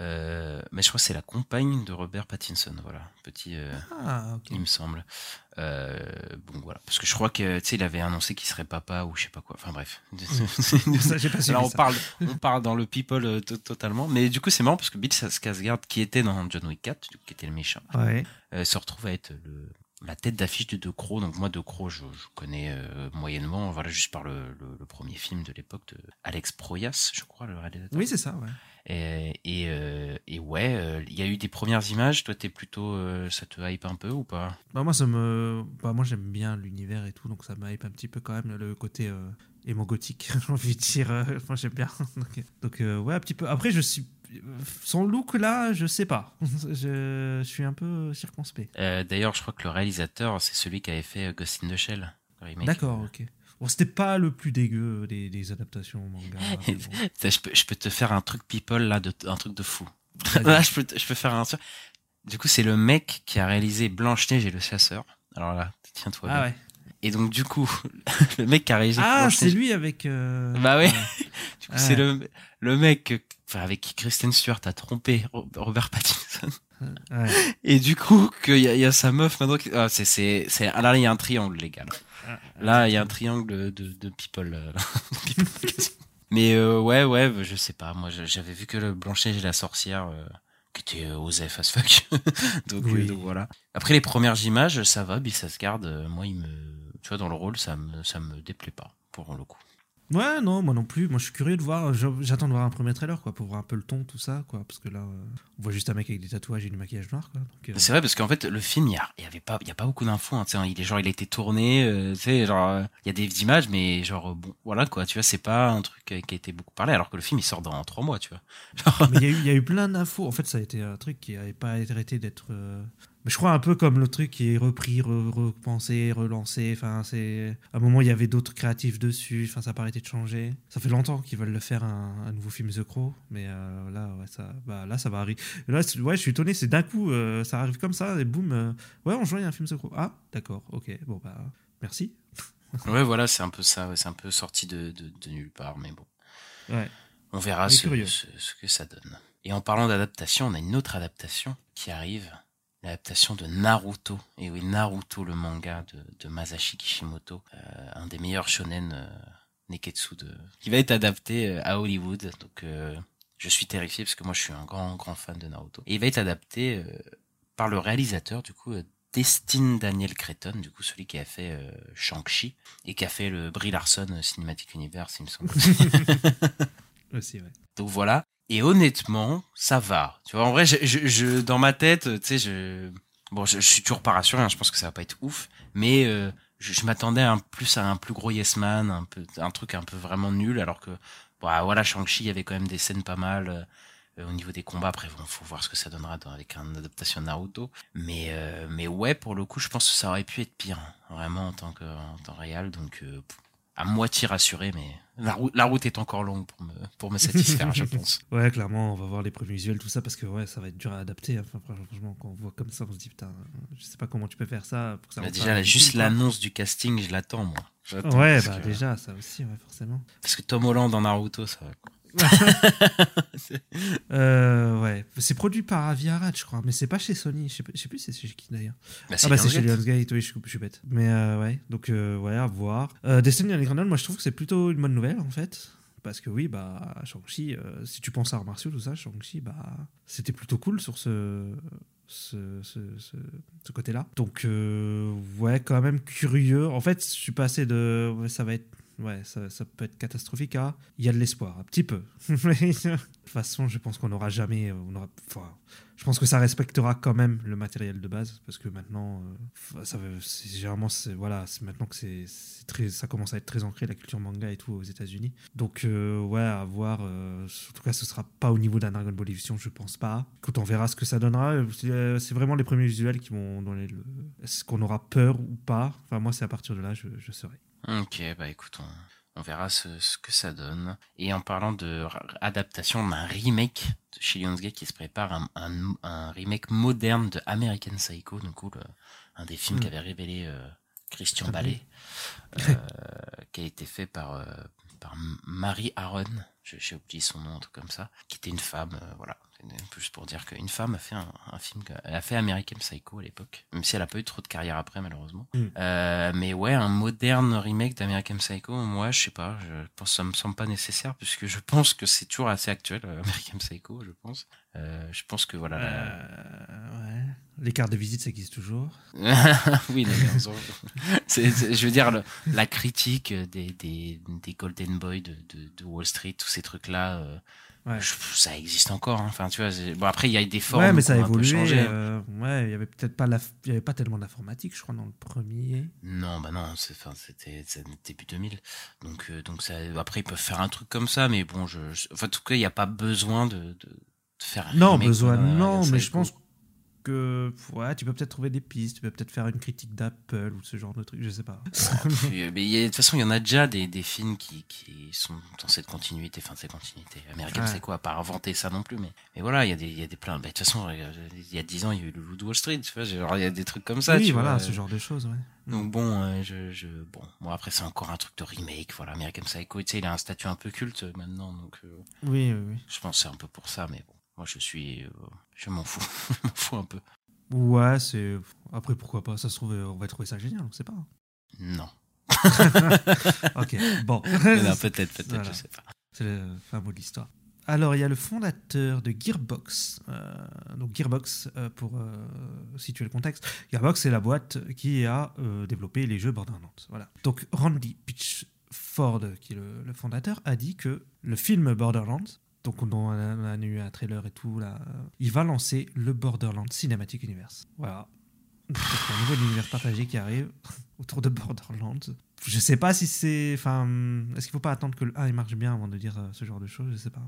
Euh, mais je crois que c'est la compagne de Robert Pattinson, voilà, petit, euh, Ah, ok. il me semble. Euh, bon voilà, parce que je crois que tu sais, il avait annoncé qu'il serait papa ou je sais pas quoi. Enfin bref. Ça, pas Alors on ça. parle, on parle dans le people euh, to- totalement, mais du coup c'est marrant parce que Bill Skarsgård, qui était dans John Wick 4, du coup, qui était le méchant, Ouais. euh, se retrouve à être le, la tête d'affiche de De Croo. Donc moi, De Croo, je, je connais euh, moyennement, voilà, juste par le, le, le premier film de l'époque de Alex Proyas, je crois, le réalisateur. Oui, c'est ça, ouais. Et, et, euh, et ouais, euh, il y a eu des premières images. Toi, t'es plutôt, euh, ça te hype un peu ou pas? Bah, moi, ça me... bah, moi j'aime bien l'univers et tout, donc ça me hype un petit peu quand même le côté euh, émo-gothique, j'ai envie de dire. euh, moi, j'aime bien. donc, euh, ouais, un petit peu. Après, je suis. Son look là, je sais pas. je, je suis un peu circonspect. Euh, D'ailleurs, je crois que le réalisateur, c'est celui qui avait fait euh, Ghost in the Shell. D'accord, ok. Bon, c'était pas le plus dégueu des, des adaptations manga. bon. Putain, Je peux, je peux te faire un truc people là, de, un truc de fou. Là, je peux, je peux faire un truc. Du coup, c'est le mec qui a réalisé Blanche-Neige et le chasseur. Alors là, tiens-toi Ah bien. ouais. Et donc, du coup, le mec qui a réalisé Ah, c'est lui avec. euh, Bah ouais. Du coup, Ouais. c'est le, le mec enfin, avec qui Kristen Stewart a trompé Ro- Robert Pattinson. Ouais. Et du coup, qu'il y, a- il y a sa meuf maintenant. qui- Ah, c'est, c'est, c'est, là, il y a un triangle, les gars. Ah, Là, il y a un triangle de, de people. euh, people. Mais euh, ouais, ouais, je sais pas. Moi, j'avais vu que le Blanchet et la sorcière, euh, qui était euh, osef as fuck. donc, Oui. donc voilà. Après les premières images, ça va. Bill Skarsgård, moi, il me, tu vois, dans le rôle, ça me, ça me déplaît pas pour le coup. Ouais, non, moi non plus. Moi, je suis curieux de voir. J'attends de voir un premier trailer, quoi, pour voir un peu le ton, tout ça, quoi. Parce que là, euh, on voit juste un mec avec des tatouages et du maquillage noir, quoi. Euh, C'est vrai parce qu'en fait le film il y y avait pas il y a pas beaucoup d'infos hein, tu sais, il est genre il a été tourné euh, tu sais genre il y a des images mais genre bon voilà quoi tu vois c'est pas un truc qui a été beaucoup parlé alors que le film il sort dans trois mois tu vois Genre, Mais il y, a eu- il y a eu plein d'infos. En fait, ça a été un truc qui n'avait pas arrêté d'être. euh, je crois un peu comme le truc qui est repris, re- repensé, relancé. Enfin, c'est. À un moment, il y avait d'autres créatifs dessus. Enfin, ça n'a pas arrêté de changer. Ça fait longtemps qu'ils veulent le faire un, un nouveau film The Crow. Mais euh, là, ouais, ça, bah, là, ça va arriver. Là, ouais, je suis étonné. C'est d'un coup, euh, ça arrive comme ça et boum. euh, ouais, on joue il y a un film The Crow. Ah, d'accord, ok. Bon, bah, merci. ouais voilà c'est un peu ça ouais, c'est un peu sorti de, de, de nulle part mais bon Ouais. on verra ce que ça donne et en parlant d'adaptation on a une autre adaptation qui arrive l'adaptation de Naruto et oui Naruto le manga de, de Masashi Kishimoto euh, un des meilleurs shonen euh, Neketsu de qui va être adapté euh, à Hollywood donc euh, je suis terrifié parce que moi je suis un grand grand fan de Naruto et il va être adapté par le réalisateur du coup Destin Daniel Cretton du coup celui qui a fait euh, Shang-Chi et qui a fait le Brie Larson Cinematic Universe il me semble Aussi, ouais. donc voilà. Et honnêtement, ça va. Tu vois, en vrai, je, dans ma tête, tu sais, je, bon, je, je suis toujours pas rassuré. hein, je pense que ça va pas être ouf, mais euh, je, m'attendais un plus à un plus gros Yes Man, un peu, un truc un peu vraiment nul, alors que, bah, voilà, Shang-Chi, avait quand même des scènes pas mal. euh, au niveau des combats, après, bon, faut voir ce que ça donnera avec une adaptation de Naruto. Mais, euh, mais ouais, pour le coup, je pense que ça aurait pu être pire, hein, vraiment en tant que, en temps réel. Donc, à moitié rassuré, mais la, route la route est encore longue pour me, pour me satisfaire, je pense. Ouais, clairement, on va voir les premiers visuels, tout ça, parce que ouais, ça va être dur à adapter. Enfin, franchement, quand on voit comme ça, on se dit, putain, je sais pas comment tu peux faire ça. Pour que ça Bah, déjà, là, juste l'annonce du casting, je l'attends, moi. Ouais, bah que- déjà, ça aussi, ouais, forcément. Parce que Tom Holland dans Naruto, ça va. quoi. Euh, ouais, c'est produit par Aviarad, je crois, mais c'est pas chez Sony. Je sais, pas- je sais plus c'est chez qui d'ailleurs. Bah, Ah bah c'est chez Lionsgate. Oui, je, suis- je suis bête. Mais euh, ouais, donc euh, ouais, à voir. Euh, Destiny Underground, moi je trouve que c'est plutôt une bonne nouvelle en fait. Parce que oui, bah, Shang-Chi, si tu penses à arts martiaux, tout ça, Shang-Chi, bah, c'était plutôt cool sur ce, ce, ce, ce- ce côté-là. Donc, ouais, quand même curieux. En fait, je suis passé de. ouais, ça va être. Ouais, ça, peut être catastrophique à. Il y a de l'espoir, un petit peu. De toute façon, je pense qu'on n'aura jamais. On aura, je pense que ça respectera quand même le matériel de base parce que maintenant, euh, ça, c'est- voilà, c'est maintenant que ça commence à être très ancré la culture manga et tout aux États-Unis. Donc euh, ouais, à voir. euh, en tout cas, ce sera pas au niveau d'un Dragon Ball Evolution, je pense pas. Quand on verra ce que ça donnera, c'est euh, vraiment les premiers visuels qui vont donner le. Est-ce qu'on aura peur ou pas? Enfin, moi, c'est à partir de là, je, je saurai. Ok, bah écoute, on, on verra ce, ce que ça donne. Et en parlant de adaptation d'un remake de chez Lionsgate qui se prépare, un, un, un remake moderne de American Psycho, du coup, le- un des films Mm. qu'avait révélé euh, Christian Ballet, euh, qui a été fait par, euh, par Marie Aaron, je- j'ai oublié son nom, un truc comme ça, qui était une femme, voilà. Juste pour dire qu'une femme a fait un, un film, que- elle a fait American Psycho à l'époque, même si elle a pas eu trop de carrière après malheureusement. Mm. Euh, mais ouais, un moderne remake d'American Psycho, moi je sais pas, je pense ça me semble pas nécessaire puisque je pense que c'est toujours assez actuel euh, American Psycho, je pense. Euh, je pense que voilà. Euh, ouais. Les cartes de visite, ça existe toujours. oui, en soi, c'est- c'est- je veux dire, le- la critique des, des, des Golden Boys de, de, de Wall Street, tous ces trucs-là, euh, Ouais. je- ça existe encore. hein. Enfin, tu vois, bon, après, il y a des formes. Ouais, mais ça a évolué. euh, ouais, il y avait peut-être pas, la... il y avait pas tellement d'informatique, je crois, dans le premier. Non, bah non, c'était début 2000. Donc, euh, donc ça, après, ils peuvent faire un truc comme ça, mais bon, je, enfin, en tout cas, il n'y a pas besoin de, faire un Non, remake, besoin, non, mais je pense que ouais, tu peux peut-être trouver des pistes, tu peux peut-être faire une critique d'Apple ou ce genre de truc, je sais pas. Euh, mais de toute façon, il y en a déjà des, des films qui, qui sont dans cette continuité, enfin, cette continuité. American Ouais. c'est quoi, pas inventer ça non plus, mais, mais voilà, il y a des, y a des plein, de toute façon, euh, il y a 10 ans, il y a eu le Loup de Wall Street, tu vois, genre, il y a des trucs comme ça, oui, tu voilà, vois. ce genre de choses, ouais. Donc bon, euh, je, je, bon, bon, après, c'est encore un truc de remake, voilà, American Psycho, tu sais, il a un statut un peu culte euh, maintenant, donc, euh, Oui, oui, oui. je pense c'est un peu pour ça, mais bon, moi, je suis, euh, je m'en fous, je m'en fous un peu. Ouais, c'est. Après, pourquoi pas Ça se trouve, on va trouver ça génial, on sait pas. Non. Ok, bon. Non, peut-être, peut-être, Voilà. je sais pas. C'est le fin mot de l'histoire. Alors, il y a le fondateur de Gearbox. euh, donc, Gearbox, euh, pour euh, situer le contexte, Gearbox, c'est la boîte qui a développé les jeux Borderlands. Voilà. Donc, Randy Pitchford, qui est le, le fondateur, a dit que le film Borderlands, donc on a, on a eu un trailer et tout, là, il va lancer le Borderlands Cinematic Universe. Voilà. Donc, il y a un nouvel univers partagé qui arrive autour de Borderlands. Je sais pas si c'est. Enfin, est-ce qu'il faut pas attendre que le 1 il marche bien avant de dire euh, ce genre de choses? Je sais pas.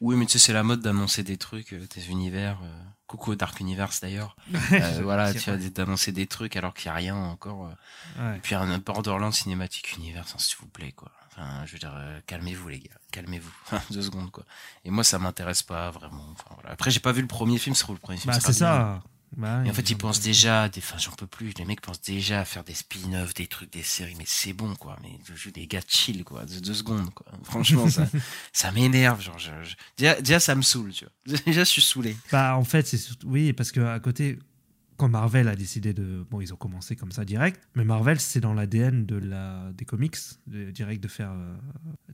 Oui, mais tu sais, c'est la mode d'annoncer des trucs, euh, des univers. euh, Coucou Dark Universe d'ailleurs. Voilà, tu vrai. d'annoncer des trucs alors qu'il n'y a rien encore. Ouais. Et puis un Borderlands Cinematic Universe, hein, s'il vous plaît, quoi. Enfin, je veux dire, euh, calmez-vous les gars, calmez-vous. Deux secondes, quoi. Et moi, ça m'intéresse pas vraiment. Enfin, voilà. Après, j'ai pas vu le premier film, c'est le premier film. Bah, c'est ça. Bah, Et en fait, ils pensent déjà, des, enfin, j'en peux plus. Les mecs pensent déjà à faire des spin-offs, des trucs, des séries, mais c'est bon, quoi. Mais je joue des gars chill, quoi, de deux secondes, quoi. Franchement, ça, ça m'énerve, genre, je, je- déjà, déjà, ça me saoule, tu vois. Déjà, je suis saoulé. Bah, en fait, c'est surtout- oui, parce que à côté, quand Marvel a décidé de, bon, ils ont commencé comme ça direct, mais Marvel, c'est dans l'ADN de la des comics, de, direct de faire, euh,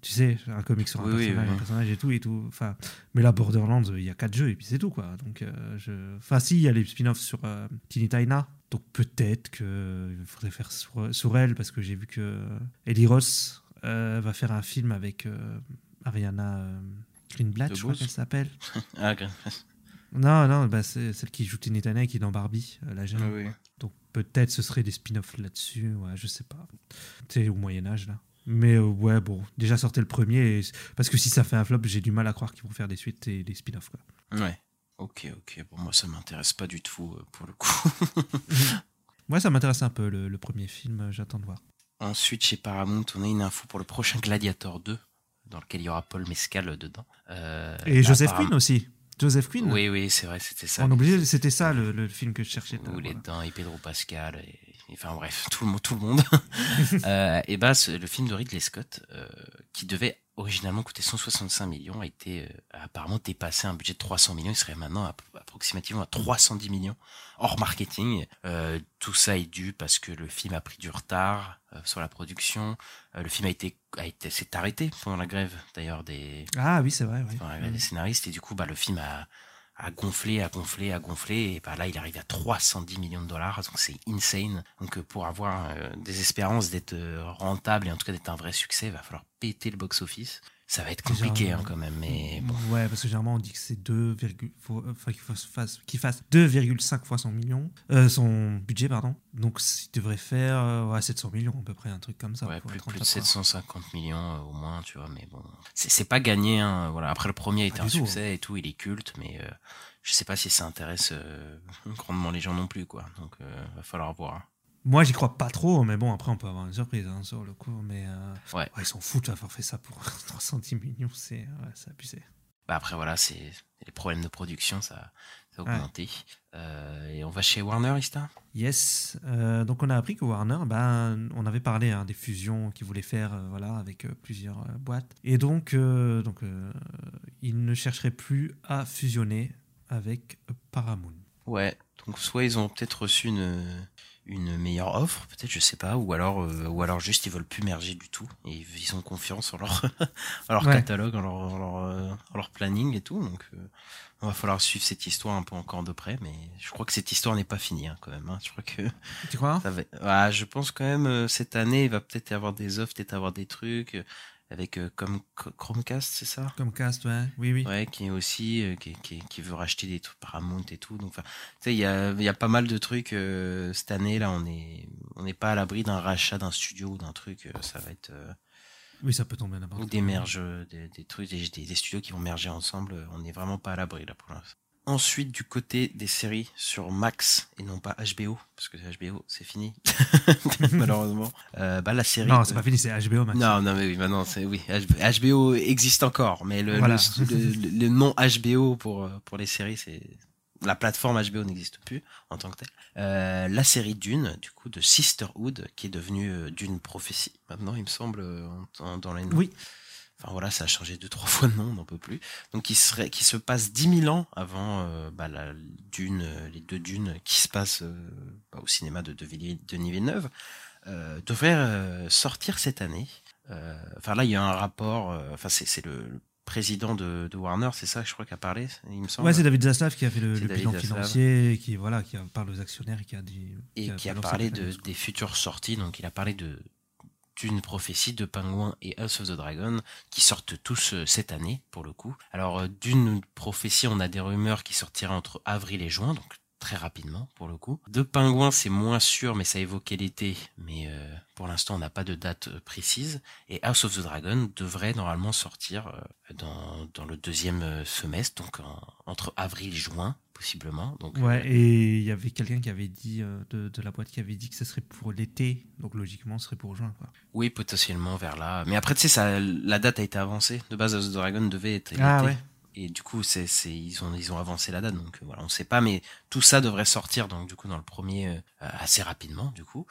tu sais, un comic sur un Oui, personnage, oui. un personnage et tout et tout. Enfin, mais là, Borderlands, il y a quatre jeux et puis c'est tout, quoi. Donc, euh, je, enfin, si, il y a les spin-offs sur euh, Tiny Tina. Donc peut-être que il faudrait faire sur, sur elle parce que j'ai vu que Ellie Ross euh, va faire un film avec euh, Ariana euh, Greenblatt, je crois qu'elle s'appelle. Ah, ok. Non, non, bah c'est celle qui joue Tiny Tina et qui est dans Barbie, euh, la jeune. Oui. Donc peut-être ce serait des spin-offs là-dessus, ouais, je sais pas. C'est au Moyen-Âge là. Mais euh, ouais, bon, déjà sortez le premier, et- parce que si ça fait un flop, j'ai du mal à croire qu'ils vont faire des suites et des spin-offs. Quoi. Ouais. Ok, ok. Bon, moi, ça m'intéresse pas du tout, euh, pour le coup. Moi, ça m'intéresse un peu le, le premier film, j'attends de voir. Ensuite, chez Paramount, on a une info pour le prochain Gladiator 2, dans lequel il y aura Paul Mescal dedans. Euh, Et là, Joseph Quinn aussi. Joseph Quinn Oui, oui, c'est vrai, c'était ça. On c'était ça le, le film que je cherchais. Où il est dedans, et Pedro Pascal, et, et- enfin bref, tout le, mo- tout le monde. euh, et bah, ce- le film de Ridley Scott, euh, qui devait originalement coûter 165 millions, a été euh, a apparemment dépassé un budget de 300 millions. Il serait maintenant à- approximativement à 310 millions hors marketing. Euh, tout ça est dû parce que le film a pris du retard euh, sur la production. Le film a été, a été s'est arrêté pendant la grève d'ailleurs des, Ah oui, c'est vrai. oui. des scénaristes et du coup bah le film a a gonflé, a gonflé, a gonflé, et bah là il arrive à 310 millions de dollars, donc c'est insane. Donc euh, pour avoir euh, des espérances d'être euh, rentable et en tout cas d'être un vrai succès, il va falloir péter le box-office. Ça va être compliqué hein, quand même, mais bon. Ouais, parce que généralement on dit que c'est 2, faut, euh, enfin, qu'il fasse, qu'il fasse 2,5 fois son million, euh, son budget pardon. Donc il devrait faire euh, ouais, 700 millions à peu près, un truc comme ça. Ouais, plus, plus de rentable, quoi. 750 millions euh, au moins, tu vois, mais bon, c'est pas gagné. Hein, voilà. Après le premier a été Ah, un tout, succès et tout, il est culte, mais euh, je sais pas si ça intéresse grandement les gens non plus, quoi. Donc euh, va falloir voir. Moi j'y crois pas trop, mais bon après on peut avoir une surprise hein, sur le coup. Mais euh, Ouais. ils s'en foutent d'avoir fait ça pour 310 millions, c'est ouais, abusé. Bah après voilà, c'est les problèmes de production, ça, ça a augmenté. Euh, et on va chez Warner, Ista? Yes. Euh, donc on a appris que Warner, ben, on avait parlé hein, des fusions qu'ils voulaient faire, euh, voilà, avec plusieurs boîtes. Et donc, donc ils ne chercheraient plus à fusionner avec Paramount. Ouais, donc soit ils ont peut-être reçu une, une meilleure offre, peut-être, je sais pas, ou alors, euh, ou alors juste ils veulent plus merger du tout et ils ont confiance en leur, en leur Ouais. catalogue, en leur, en leur, euh, en leur planning et tout. Donc, euh, on va falloir suivre cette histoire un peu encore de près, mais je crois que cette histoire n'est pas finie hein, quand même. Hein. Je crois que Tu crois ça va... ah, je pense quand même euh, cette année il va peut-être y avoir des offres, peut-être avoir des trucs euh, avec euh, comme Ch- Chromecast, c'est ça? Comme cast, ouais. Oui, oui. Ouais, qui est aussi euh, qui, qui, qui veut racheter des trucs Paramount et tout. Donc, tu sais, il y a, y a pas mal de trucs euh, cette année là. On est on n'est pas à l'abri d'un rachat d'un studio ou d'un truc. ça va être Oui, ça peut tomber n'importe ou des merges, des, des trucs, des, des, studios qui vont merger ensemble. On n'est vraiment pas à l'abri là pour l'instant. Ensuite, du côté des séries sur Max et non pas HBO, parce que HBO c'est fini malheureusement. Euh, bah la série. Non, c'est pas fini, c'est HBO Max. Non, non, mais oui, maintenant, c'est, oui, HBO existe encore, mais le, Voilà. le, le- le nom HBO pour, pour les séries, c'est, la plateforme HBO n'existe plus en tant que telle. Euh, la série Dune, du coup, de Sisterhood, qui est devenue euh, Dune Prophétie. Maintenant, il me semble, euh, en- en- dans les noms. Oui. Enfin voilà, ça a changé deux, trois fois de nom, on n'en peut plus. Donc qui serait, qui se passe 10 000 ans avant euh, bah, la Dune, les deux Dunes qui se passent euh, bah, au cinéma de, de Denis Villeneuve, euh, devraient euh, sortir cette année. Euh, Enfin là, il y a un rapport. Enfin, c'est c'est le, le président de, de Warner, c'est ça, je crois, qui a parlé, il me semble. Ouais, c'est David Zaslav qui a fait le, le bilan Zaslav. financier, qui voilà, qui a- parle aux actionnaires et qui a dit et qui a balancé parlé toute la de, des futures sorties. Donc, il a parlé de prophétie de Penguin et House of the Dragon qui sortent tous euh, cette année pour le coup. Alors euh, d'une prophétie, on a des rumeurs qui sortiraient entre avril et juin, donc très rapidement pour le coup. De Penguin, c'est moins sûr, mais ça évoquait l'été, mais euh, pour l'instant on n'a pas de date précise. Et House of the Dragon devrait normalement sortir dans, le deuxième semestre, donc en- entre avril et juin possiblement. Donc euh, Ouais, et il y avait quelqu'un qui avait dit, euh, de, de la boîte qui avait dit que ce serait pour l'été, donc logiquement ce serait pour juin. Quoi. Oui, potentiellement vers là. Mais après, tu sais, ça, la date a été avancée. De base, the Dragon devait être l'été. Ah ouais. Et du coup, c'est, ils ont, ils ont avancé la date. Donc euh, voilà, on sait pas, mais tout ça devrait sortir. Donc du coup, dans le premier, euh, assez rapidement, du coup.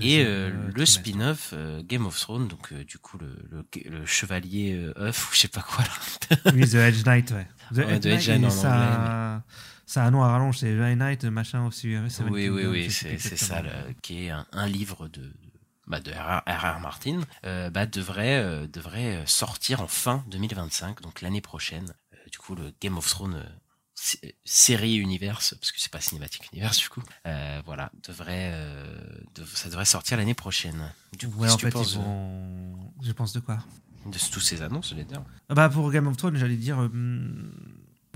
Et euh, euh, le spin-off euh, Game of Thrones, donc euh, du coup le, le, le chevalier euh, œuf ou je sais pas quoi là. Oui, The Edge Knight, ouais. The Ouais, Edge Knight en ça, ça a un nom à rallonge, c'est The Knight, machin aussi. oui, oui, oui, c'est, ça, qui est un, livre de, bah, de R.R. Martin, euh, bah, devrait, euh, devrait euh, sortir en fin 2025, donc l'année prochaine. Du coup, le Game of Thrones sé- série univers, parce que c'est pas cinématique univers du coup, euh, voilà, devrait, euh, dev- ça devrait sortir l'année prochaine. Du coup, Ouais, en fait, penses. Je pense de quoi? de, tous ces annonces, dire? Ah Bah pour Game of Thrones, j'allais dire.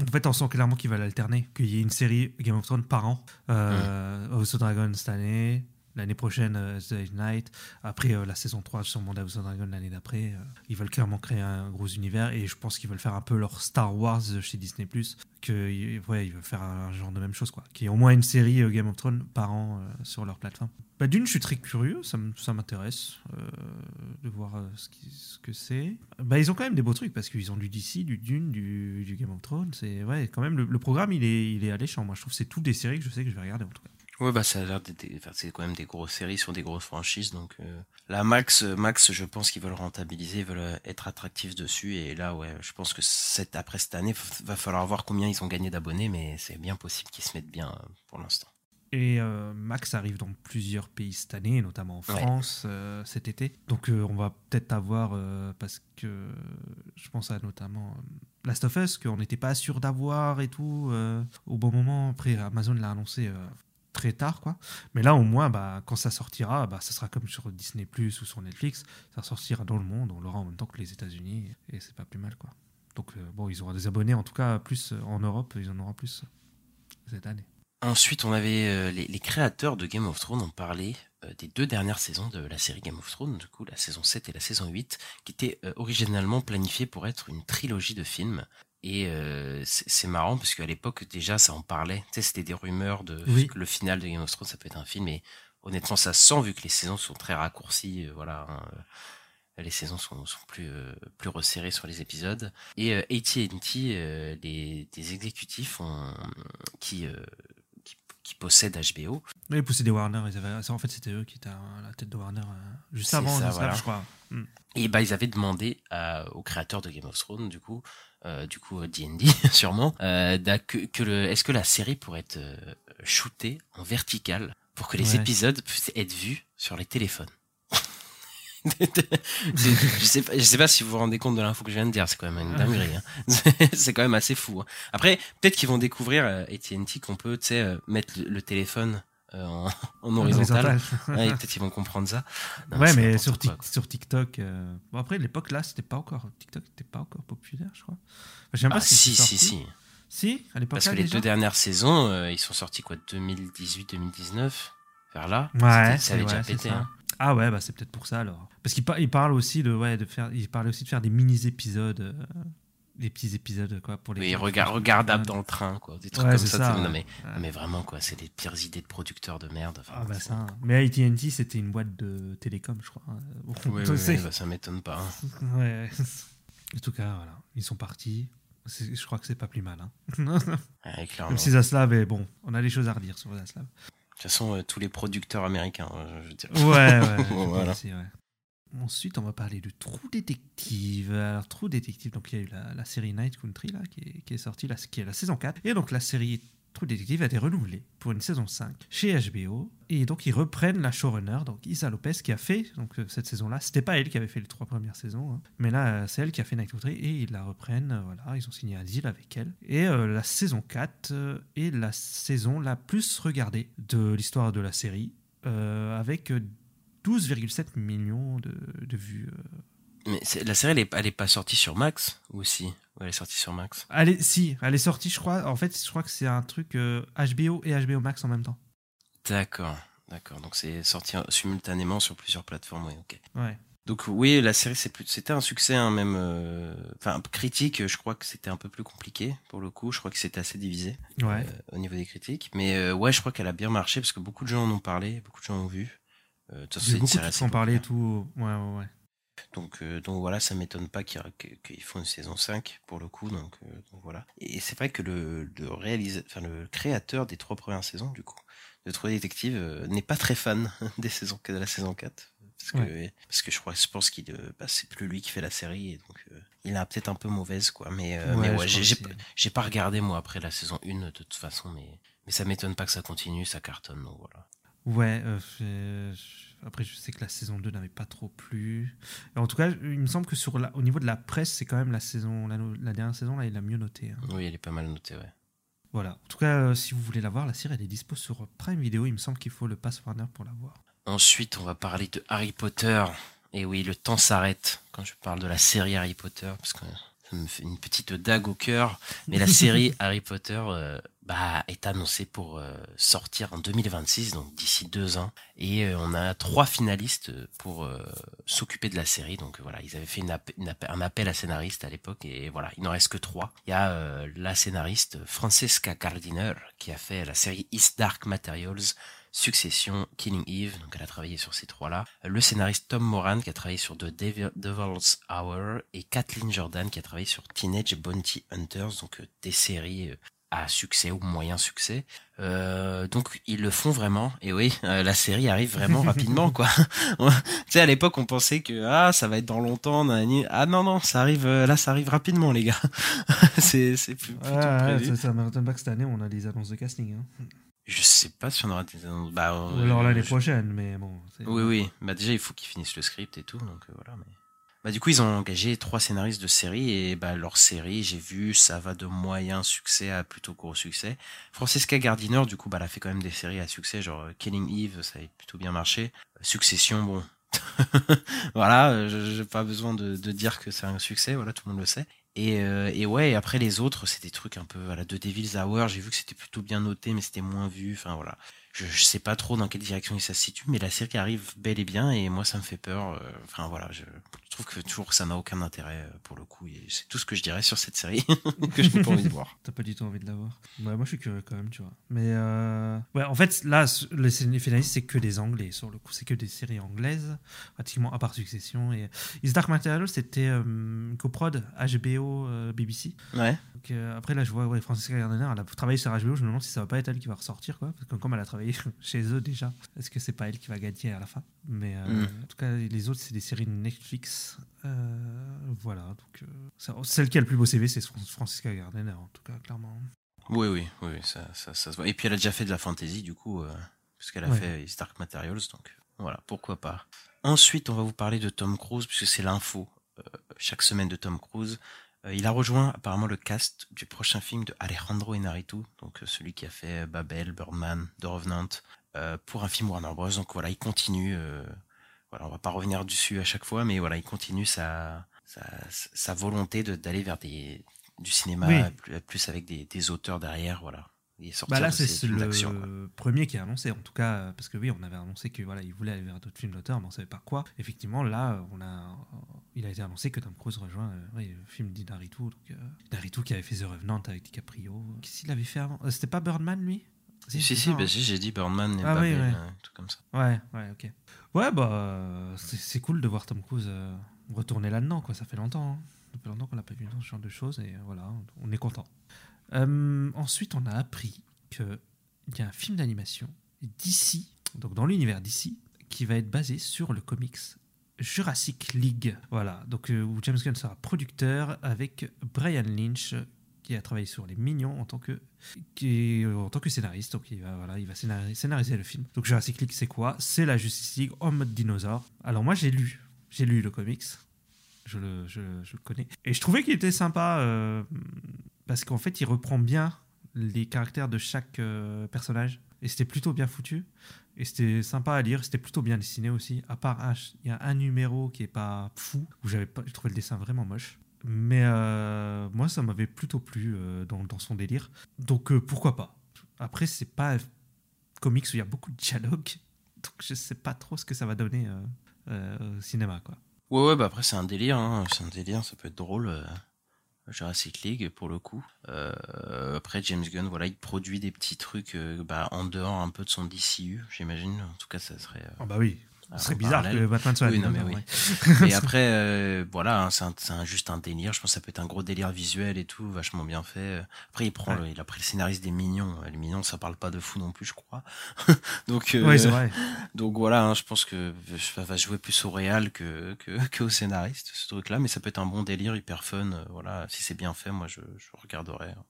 En fait, on sent clairement qu'ils veulent alterner, qu'il y ait une série Game of Thrones par an. Euh, House of Dragon cette année, l'année prochaine euh, The Edge Knight, après euh, la saison 3 sûrement House of Dragon l'année d'après. euh, ils veulent clairement créer un gros univers et je pense qu'ils veulent faire un peu leur Star Wars chez Disney+, que ouais, ils veulent faire un genre de même chose, quoi. Qu'il y ait au moins une série Game of Thrones par an sur leur plateforme. Bah, D'une, je suis très curieux, ça m'intéresse euh, de voir euh, ce, que c'est. Bah, ils ont quand même des beaux trucs parce qu'ils ont du DC, du Dune, du, Game of Thrones. C'est ouais, quand même le, programme il est, il est alléchant. Moi, je trouve que c'est toutes des séries que je sais que je vais regarder en tout cas. Ouais, bah ça a l'air c'est quand même des grosses séries sur des grosses franchises, donc euh, là Max, Max, je pense qu'ils veulent rentabiliser, ils veulent être attractifs dessus, et là ouais, je pense que cette, après cette année, va falloir voir combien ils ont gagné d'abonnés, mais c'est bien possible qu'ils se mettent bien pour l'instant. Et euh, Max arrive dans plusieurs pays cette année, notamment en Ouais. France euh, cet été. Donc euh, on va peut-être avoir, parce que je pense à notamment Last of Us, qu'on n'était pas sûr d'avoir et tout au bon moment. Après, Amazon l'a annoncé très tard, quoi. Mais là, au moins, bah, quand ça sortira, bah, ça sera comme sur Disney Plus ou sur Netflix. Ça sortira dans le monde, on l'aura en même temps que les États-Unis, et c'est pas plus mal, quoi. Donc bon, ils auront des abonnés, en tout cas, plus en Europe, ils en auront plus cette année. Ensuite, on avait euh, les, les créateurs de Game of Thrones ont parlé euh, des deux dernières saisons de la série Game of Thrones, du coup la saison 7 et la saison 8, qui étaient euh, originalement planifiées pour être une trilogie de films. Et euh, c'est marrant parce qu'à l'époque déjà ça en parlait, tu sais c'était des rumeurs de Oui. que le final de Game of Thrones ça peut être un film et honnêtement ça se sent vu que les saisons sont très raccourcies, euh, voilà. hein, Les saisons sont, sont plus euh, plus resserrées sur les épisodes. Et euh, AT&T, euh, les des exécutifs ont, qui, euh, qui possèdent HBO, Mais ils possédaient Warner. Ils avaient... En fait, c'était eux qui étaient à la tête de Warner euh, juste avant ça, voilà. je crois. Mm. Et bah ils avaient demandé à, aux créateurs de Game of Thrones, du coup, euh, du coup D&D sûrement, euh, d'a- que, que le, est-ce que la série pourrait être euh, shootée en vertical pour que les Ouais. épisodes puissent être vus sur les téléphones? Je sais pas, je sais pas si vous vous rendez compte de l'info que je viens de dire, c'est quand même une dinguerie. Hein. C'est- quand même assez fou. hein. Après, peut-être qu'ils vont découvrir euh, AT&T qu'on peut, euh, mettre le, le téléphone euh, en, en horizontal. Horizontal. Ouais, peut-être qu'ils vont comprendre ça. Non, ouais, mais sur, quoi, Tik- sur TikTok. euh, Bon, après, l'époque là, c'était pas encore. TikTok n'était pas encore populaire, je crois. Enfin, même pas Ah, si si, si, si. Si, à l'époque Parce là, que les déjà deux dernières saisons, euh, ils sont sortis quoi, 2018-2019, vers là. Ouais, ça avait déjà pété. hein. Ah ouais, bah c'est peut-être pour ça alors. Parce qu'il par- il parle aussi de ouais de faire, il parlait aussi de faire des mini épisodes, euh, des petits épisodes quoi pour les. Oui, gens qui regard, font- regardable dans le train, quoi. Des trucs Ouais, comme ça. non, mais, Ouais. non, mais vraiment, quoi, c'est les pires idées de producteurs de merde. Enfin, Ah bah ça. Mais AT&T c'était une boîte de télécom, je crois. hein. Oui, oui, bah, ça m'étonne pas. hein. En tout cas, voilà, ils sont partis. Je crois que c'est pas plus mal. Hein. Clairement. Même si Zaslav est bon, on a des choses à redire sur Zaslav. De toute façon, euh, tous les producteurs américains, euh, je veux dire. Ouais, ouais. Voilà. aussi, ouais. Ensuite, on va parler de True Detective. Alors, True Detective, donc il y a eu la, la série Night Country là, qui, est, qui est sortie, là, qui est la saison 4. Et donc, la série True Detective a été renouvelée pour une saison 5 chez HBO. Et donc, ils reprennent la showrunner, donc Isa Lopez, qui a fait donc, euh, cette saison-là. C'était pas elle qui avait fait les trois premières saisons, hein. mais là, euh, c'est elle qui a fait Night Country et ils la reprennent. euh, voilà, ils ont signé un deal avec elle. Et la saison 4 euh, est la saison la plus regardée de l'histoire de la série, euh, avec euh, 12,7 millions de, de vues. Euh. Mais la série, elle est, elle est pas sortie sur Max ou si? Ouais, elle est sortie sur Max. Elle est, si, elle est sortie, je crois. En fait, je crois que c'est un truc euh, HBO et HBO Max en même temps. D'accord, d'accord. Donc c'est sorti euh, simultanément sur plusieurs plateformes, oui, ok. Ouais. Donc oui, la série c'était un succès hein, même, euh, enfin critique. Je crois que c'était un peu plus compliqué pour le coup. Je crois que c'était assez divisé Ouais. euh, au niveau des critiques. Mais euh, ouais, je crois qu'elle a bien marché parce que beaucoup de gens en ont parlé, beaucoup de gens ont vu. Euh, de toute façon, beaucoup série de assez gens en parler et tout. Ouais, ouais, ouais. Donc, euh, donc voilà, ça m'étonne pas qu'ils font une saison 5 pour le coup. Donc, euh, donc voilà. Et c'est vrai que le, le enfin le créateur des trois premières saisons du coup de True Detective euh, n'est pas très fan des saisons de la saison 4 parce que parce que je crois je pense qu'il bah, c'est plus lui qui fait la série et donc il a peut-être un peu mauvaise quoi. Mais mais Ouais, je j'ai pas- regardé moi après la saison 1 de toute façon, mais mais ça m'étonne pas que ça continue, ça cartonne donc voilà. Ouais, je- après je sais que la saison 2 n'avait pas trop plu. En tout cas, il me semble que sur la, au niveau de la presse, c'est quand même la saison, la, la dernière saison là, il a mieux noté. hein. Oui, elle est pas mal notée, ouais. Voilà. En tout cas, euh, si vous voulez la voir, la série elle est dispo sur Prime Video. Il me semble qu'il faut le pass Warner pour la voir. Ensuite, on va parler de Harry Potter. Et oui, le temps s'arrête quand je parle de la série Harry Potter, parce que une petite dague au cœur. Mais la série Harry Potter euh, bah, est annoncée pour euh, sortir en 2026, donc d'ici deux ans. Et euh, on a trois finalistes pour s'occuper de la série. Donc voilà, ils avaient fait une une un appel à scénaristes à l'époque, et voilà, il n'en reste que trois. Il y a la scénariste Francesca Gardiner, qui a fait la série East Dark Materials, Succession, Killing Eve, donc elle a travaillé sur ces trois-là. Le scénariste Tom Moran qui a travaillé sur The Devil- Devil's Hour et Kathleen Jordan qui a travaillé sur Teenage Bounty Hunters, donc euh, des séries euh, à succès ou moyen succès. Euh, donc ils le font vraiment et oui, euh, la série arrive vraiment rapidement quoi. tu sais à l'époque on pensait que ah ça va être dans longtemps, ah non non ça arrive là ça arrive rapidement les gars. c'est c'est plus, plutôt prévu. ça, ça m'étonne pas que cette année on a des annonces de casting. hein. Je sais pas si on aura des annonces. Bah, Ou alors l'année je- prochaine, mais bon. Oui, oui. Bah déjà, il faut qu'ils finissent le script et tout, donc euh, voilà. Mais... Bah du coup, ils ont engagé trois scénaristes de série et bah leur série, j'ai vu, ça va de moyen succès à plutôt gros succès. Francesca Gardiner, du coup, bah elle a fait quand même des séries à succès, genre euh, Killing Eve, ça a plutôt bien marché. Euh, Succession, bon. voilà, euh, je- j'ai pas besoin de, de dire que c'est un succès, voilà, tout le monde le sait. Et, euh, et ouais, et après les autres, c'est des trucs un peu à la The Devil's Hour, j'ai vu que c'était plutôt bien noté, mais c'était moins vu, enfin voilà. Je, je sais pas trop dans quelle direction ça se situe, mais la série arrive bel et bien et moi ça me fait peur. euh, Enfin voilà, je, je trouve que toujours ça n'a aucun intérêt euh, pour le coup et c'est tout ce que je dirais sur cette série que je n'ai pas envie de voir. T'as pas du tout envie de la voir. Ouais, moi je suis curieux quand même, tu vois. Mais euh... ouais, en fait, là, les finalistes, c'est que des anglais sur le coup. C'est que des séries anglaises, pratiquement à part Succession. Et Is Dark Material, c'était euh, coprod HBO euh, BBC. Ouais. Donc, euh, après, là, je vois ouais, Francisca Gardner, elle a travaillé sur HBO. Je me demande si ça va pas être elle qui va ressortir, quoi. Parce que comme elle a travaillé chez eux déjà, est-ce que c'est pas elle qui va gagner à la fin? Mais euh, Mm. en tout cas, les autres, c'est des séries Netflix. Euh, voilà. Donc, euh, celle qui a le plus beau CV, c'est Fran- Francisca Gardner, en tout cas, clairement. Oui, oui, oui, ça, ça, ça se voit. Et puis elle a déjà fait de la fantasy, du coup, puisqu'elle a Ouais. fait His Dark Materials, donc voilà, pourquoi pas. Ensuite, on va vous parler de Tom Cruise, puisque c'est l'info euh, chaque semaine de Tom Cruise. Euh, il a rejoint apparemment le cast du prochain film de Alejandro Inarritu, donc euh, celui qui a fait Babel, Birdman, The Revenant, euh, pour un film Warner Bros. Donc voilà, il continue. euh, voilà, on va pas revenir dessus à chaque fois, mais voilà, il continue sa sa, sa volonté de- d'aller vers des du cinéma Oui. plus avec des, des auteurs derrière, voilà. Et sortir Bah là, de c'est ces le films d'action, quoi. premier qui a annoncé, en tout cas, euh, parce que oui, on avait annoncé que voilà, il voulait aller vers d'autres films d'auteur, mais on savait pas quoi. Effectivement, là, on a, il a été annoncé que Tom Cruise rejoint euh, oui, le film d'Inaritu, donc euh, qui avait fait The Revenant avec DiCaprio. Qu'est-ce qu'il avait fait avant? Euh, C'était pas Birdman, lui? Si, si, ça, bah, si, j'ai dit Birdman et Ah oui, Babel, ouais. euh, tout comme ça. Ouais, ouais, ok. Ouais, bah, c'est cool de voir Tom Cruise retourner là-dedans, quoi. Ça fait longtemps. hein. Ça fait longtemps qu'on l'a pas vu dans ce genre de choses, et voilà, on est content. Euh, ensuite, on a appris qu'il y a un film d'animation d'ici, donc dans l'univers d'ici, qui va être basé sur le comics Jurassic League. Voilà, donc euh, où James Gunn sera producteur avec Brian Lynch qui a travaillé sur Les Mignons en tant que euh, en tant que scénariste. Donc il va voilà, il va scénari- scénariser le film. Donc Jurassic League c'est quoi? C'est la Justice League en mode dinosaure. Alors moi j'ai lu, j'ai lu le comics. Je le, je, je le connais. Et je trouvais qu'il était sympa parce qu'en fait il reprend bien les caractères de chaque euh, personnage. Et c'était plutôt bien foutu. Et c'était sympa à lire, c'était plutôt bien dessiné aussi. À part, un, il y a un numéro qui est pas fou, où j'avais pas, je trouvais le dessin vraiment moche. Mais euh, moi, ça m'avait plutôt plu euh, dans, dans son délire. Donc pourquoi pas? Après, c'est pas un comics où il y a beaucoup de dialogue. Donc je sais pas trop ce que ça va donner au cinéma, quoi. Ouais, ouais, bah après, c'est un délire, hein. c'est un délire, ça peut être drôle. Jurassic League, pour le coup. Euh, après, James Gunn, voilà, il produit des petits trucs euh, bah, en dehors un peu de son DCU, j'imagine. En tout cas, ça serait. euh, Ah bah oui. Ce serait bizarre parallèle. que Batman soit Oui, non, mais oui. Et après, euh, voilà, hein, c'est un- un- juste un délire. Je pense que ça peut être un gros délire visuel et tout, vachement bien fait. Après, il prend, Ouais. le- il a pris le scénariste des Mignons. Les Mignons, ça parle pas de fou non plus, je crois. donc, euh, vrai. donc voilà, hein, je pense que ça va jouer plus au réal que, que, que au scénariste, ce truc-là. Mais ça peut être un bon délire, hyper fun. euh, voilà, si c'est bien fait, moi, je, je regarderai hein,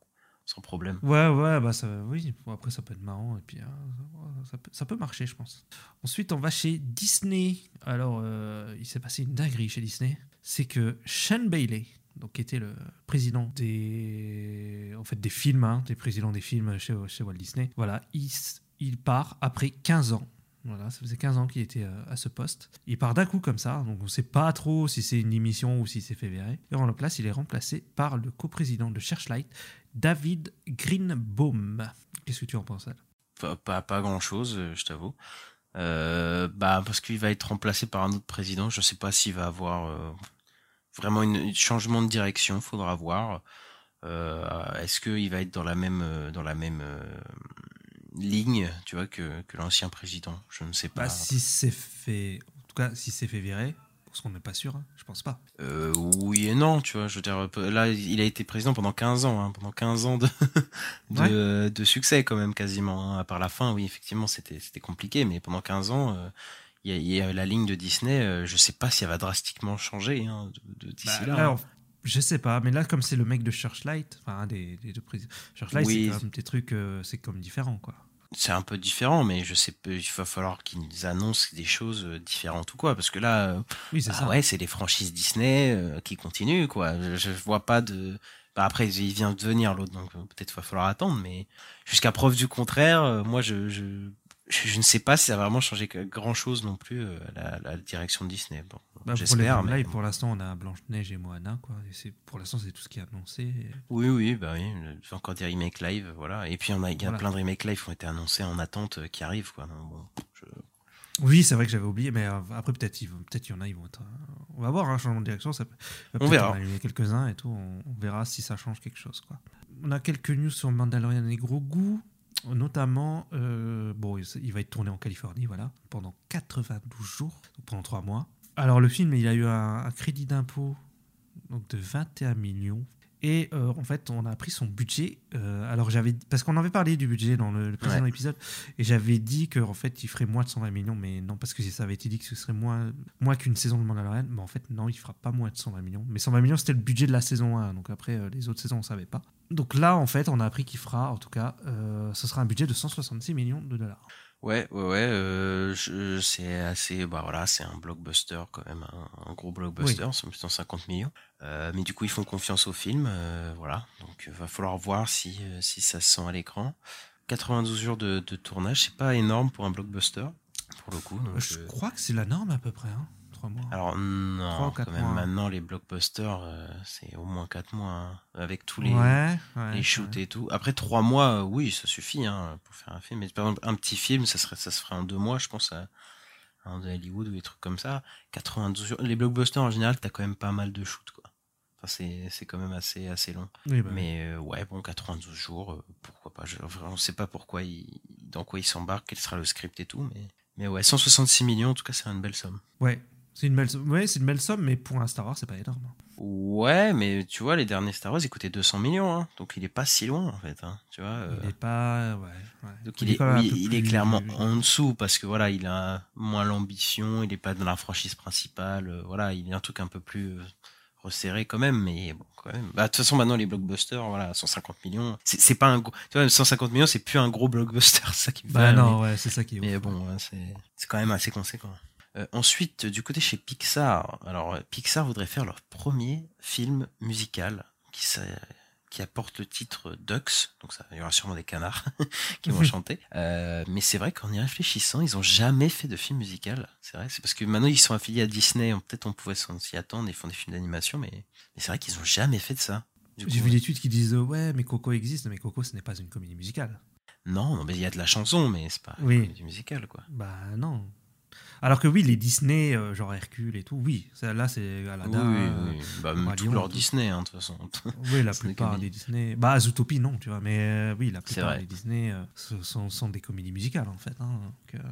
sans problème. Ouais, ouais, bah ça, oui. Bon, après, ça peut être marrant et puis euh, ça, peut, ça peut marcher, je pense. Ensuite, on va chez Disney. Alors, euh, il s'est passé une dinguerie chez Disney. C'est que Sean Bailey, donc qui était le président des, en fait, des films, hein, des présidents des films chez, chez Walt Disney, voilà, il, part après 15 ans. Voilà, ça faisait 15 ans qu'il était euh, à ce poste. Il part d'un coup comme ça, donc on ne sait pas trop si c'est une émission ou si c'est fait virer. Et en la place, il est remplacé par le coprésident de Searchlight, David Greenbaum. Qu'est-ce que tu en penses, Al? Pas, pas, pas grand-chose, euh, je t'avoue. Euh, bah parce qu'il va être remplacé par un autre président. Je sais pas s'il va avoir euh, vraiment un changement de direction. Faudra voir. Euh, Est-ce qu'il va être dans la même dans la même ligne, tu vois, que, que l'ancien président? Je ne sais pas. Bah, si c'est fait, en tout cas, si c'est fait virer, parce qu'on n'est pas sûr, hein, je pense pas. Euh, oui et non, tu vois. Je veux dire, là, il a été président pendant 15 ans, hein, pendant 15 ans de, de, de succès quand même quasiment. hein. À part la fin, oui, effectivement, c'était compliqué, mais pendant 15 ans, euh, il y, a, il y a la ligne de Disney. euh, je sais pas si elle va drastiquement changer hein, de, de d'ici Bah, là. là, on- je sais pas, mais là, comme c'est le mec de Searchlight, enfin, des, des deux présidents, Searchlight, Oui. c'est des trucs, euh, c'est comme différent, quoi. C'est un peu différent, mais je sais pas, il va falloir qu'ils annoncent des choses euh, différentes ou quoi, parce que là, euh, Oui, c'est ah ça. ouais, c'est les franchises Disney euh, qui continuent, quoi. Je, je vois pas de. Bah après, il vient de venir l'autre, donc peut-être va falloir attendre, mais jusqu'à preuve du contraire, euh, moi, je, je, je, je ne sais pas si ça va vraiment changer grand chose non plus euh, la, la direction de Disney. Bon, Bah, J'espère, mais pour l'instant, on a Blanche-Neige et Moana, quoi. Et pour l'instant, c'est tout ce qui est annoncé. Et- oui, oui, bah oui, vais encore des remakes live, voilà. Et puis on a, il y a Voilà. plein de remakes live qui ont été annoncés en attente euh, qui arrivent, quoi. Bon, je- Oui, c'est vrai que j'avais oublié, mais euh, après, peut-être il peut-être il y en a, ils vont être. on va voir, hein, changement de direction. Ça peut, va peut-être verra. en allumer quelques-uns et tout. On, on verra si ça change quelque chose, quoi. On a quelques news sur Mandalorian et Grogu. Notamment, euh, bon, il va être tourné en Californie, voilà, pendant 92 jours, donc pendant 3 mois. Alors, le film, il a eu un, un crédit d'impôt donc de 21 millions. Et euh, en fait, on a pris son budget. euh, alors, j'avais. Parce qu'on avait parlé du budget dans le, le précédent Ouais. épisode. Et j'avais dit qu'en fait, il ferait moins de 120 millions. Mais non, parce que ça avait été dit que ce serait moins, moins qu'une saison de Mandalorian. Mais en fait, non, il fera pas moins de 120 millions. Mais 120 millions, c'était le budget de la saison 1. Donc après, euh, les autres saisons, on savait pas. Donc là, en fait, on a appris qu'il fera, en tout cas, euh, ce sera un budget de 166 millions de dollars. Ouais, ouais, ouais, euh, je- c'est assez, bah voilà, c'est un blockbuster quand même, un, un gros blockbuster, c'est 150 millions. Euh, mais du coup, ils font confiance au film, voilà. Donc, il va falloir voir si, si ça se sent à l'écran. 92 jours de, de tournage, c'est pas énorme pour un blockbuster, pour le coup. donc, je crois que c'est la norme à peu près, hein, 3 mois. alors non, ou quand même mois. maintenant les blockbusters, euh, c'est au moins 4 mois, hein, avec tous les, ouais, ouais, les shoots ouais. et tout. Après trois mois, euh, oui, ça suffit hein, pour faire un film. Mais par exemple, un petit film, ça serait, ça se ferait en deux mois, je pense, à, à un de Hollywood ou des trucs comme ça. 92 jours. Les blockbusters en général, t'as quand même pas mal de shoots, quoi. Enfin, c'est, c'est quand même assez, assez long. Oui, bah. Mais euh, ouais, bon, 92 jours, pourquoi pas. Je, on sait pas pourquoi il, dans quoi il s'embarque, quel sera le script et tout, mais, mais ouais, 166 millions, en tout cas, c'est une belle somme. Ouais, c'est une belle, somme- ouais, c'est une belle somme, mais pour un Star Wars, c'est pas énorme. Ouais, mais tu vois, les derniers Star Wars, ils coûtaient 200 millions, hein, donc il est pas si loin, en fait, hein, tu vois. euh, Il n'est pas, ouais, ouais. Donc il est, est clairement en dessous parce que voilà, il a moins l'ambition, il est pas dans la franchise principale, euh, voilà, il est un truc un peu plus euh, resserré quand même, mais bon, quand même. Bah, de toute façon, maintenant les blockbusters, voilà, 150 millions, c'est pas un gros, tu vois, 150 millions, c'est plus un gros blockbuster, ça qui me Bah fait- non, ouais, c'est ça qui est. mais ouf. bon, ouais, c'est quand même assez conséquent. Euh, ensuite, du côté chez Pixar, alors euh, Pixar voudrait faire leur premier film musical qui, qui apporte le titre Ducks, donc ça, il y aura sûrement des canards qui vont chanter. Euh, mais c'est vrai qu'en y réfléchissant, ils ont jamais fait de film musical. C'est vrai, c'est parce que maintenant ils sont affiliés à Disney, peut-être on pouvait s'y attendre, ils font des films d'animation, mais, mais c'est vrai qu'ils ont jamais fait de ça. J'ai vu des tweets qui disent ouais, mais Coco existe, mais Coco, ce n'est pas une comédie musicale. Non, non, mais il y a de la chanson, mais c'est pas Oui. du musical, quoi. Bah non. Alors que oui, les Disney, euh, genre Hercule et tout, oui, ça, là c'est Oui, Aladdin. oui, euh, oui. Bah, Roi tout leur. Disney, hein, de toute façon. Oui, la plupart des Disney. Bah, Zootopie, non, tu vois. Mais euh, oui, la plupart des Disney euh, ce sont, sont des comédies musicales, en fait. hein, donc,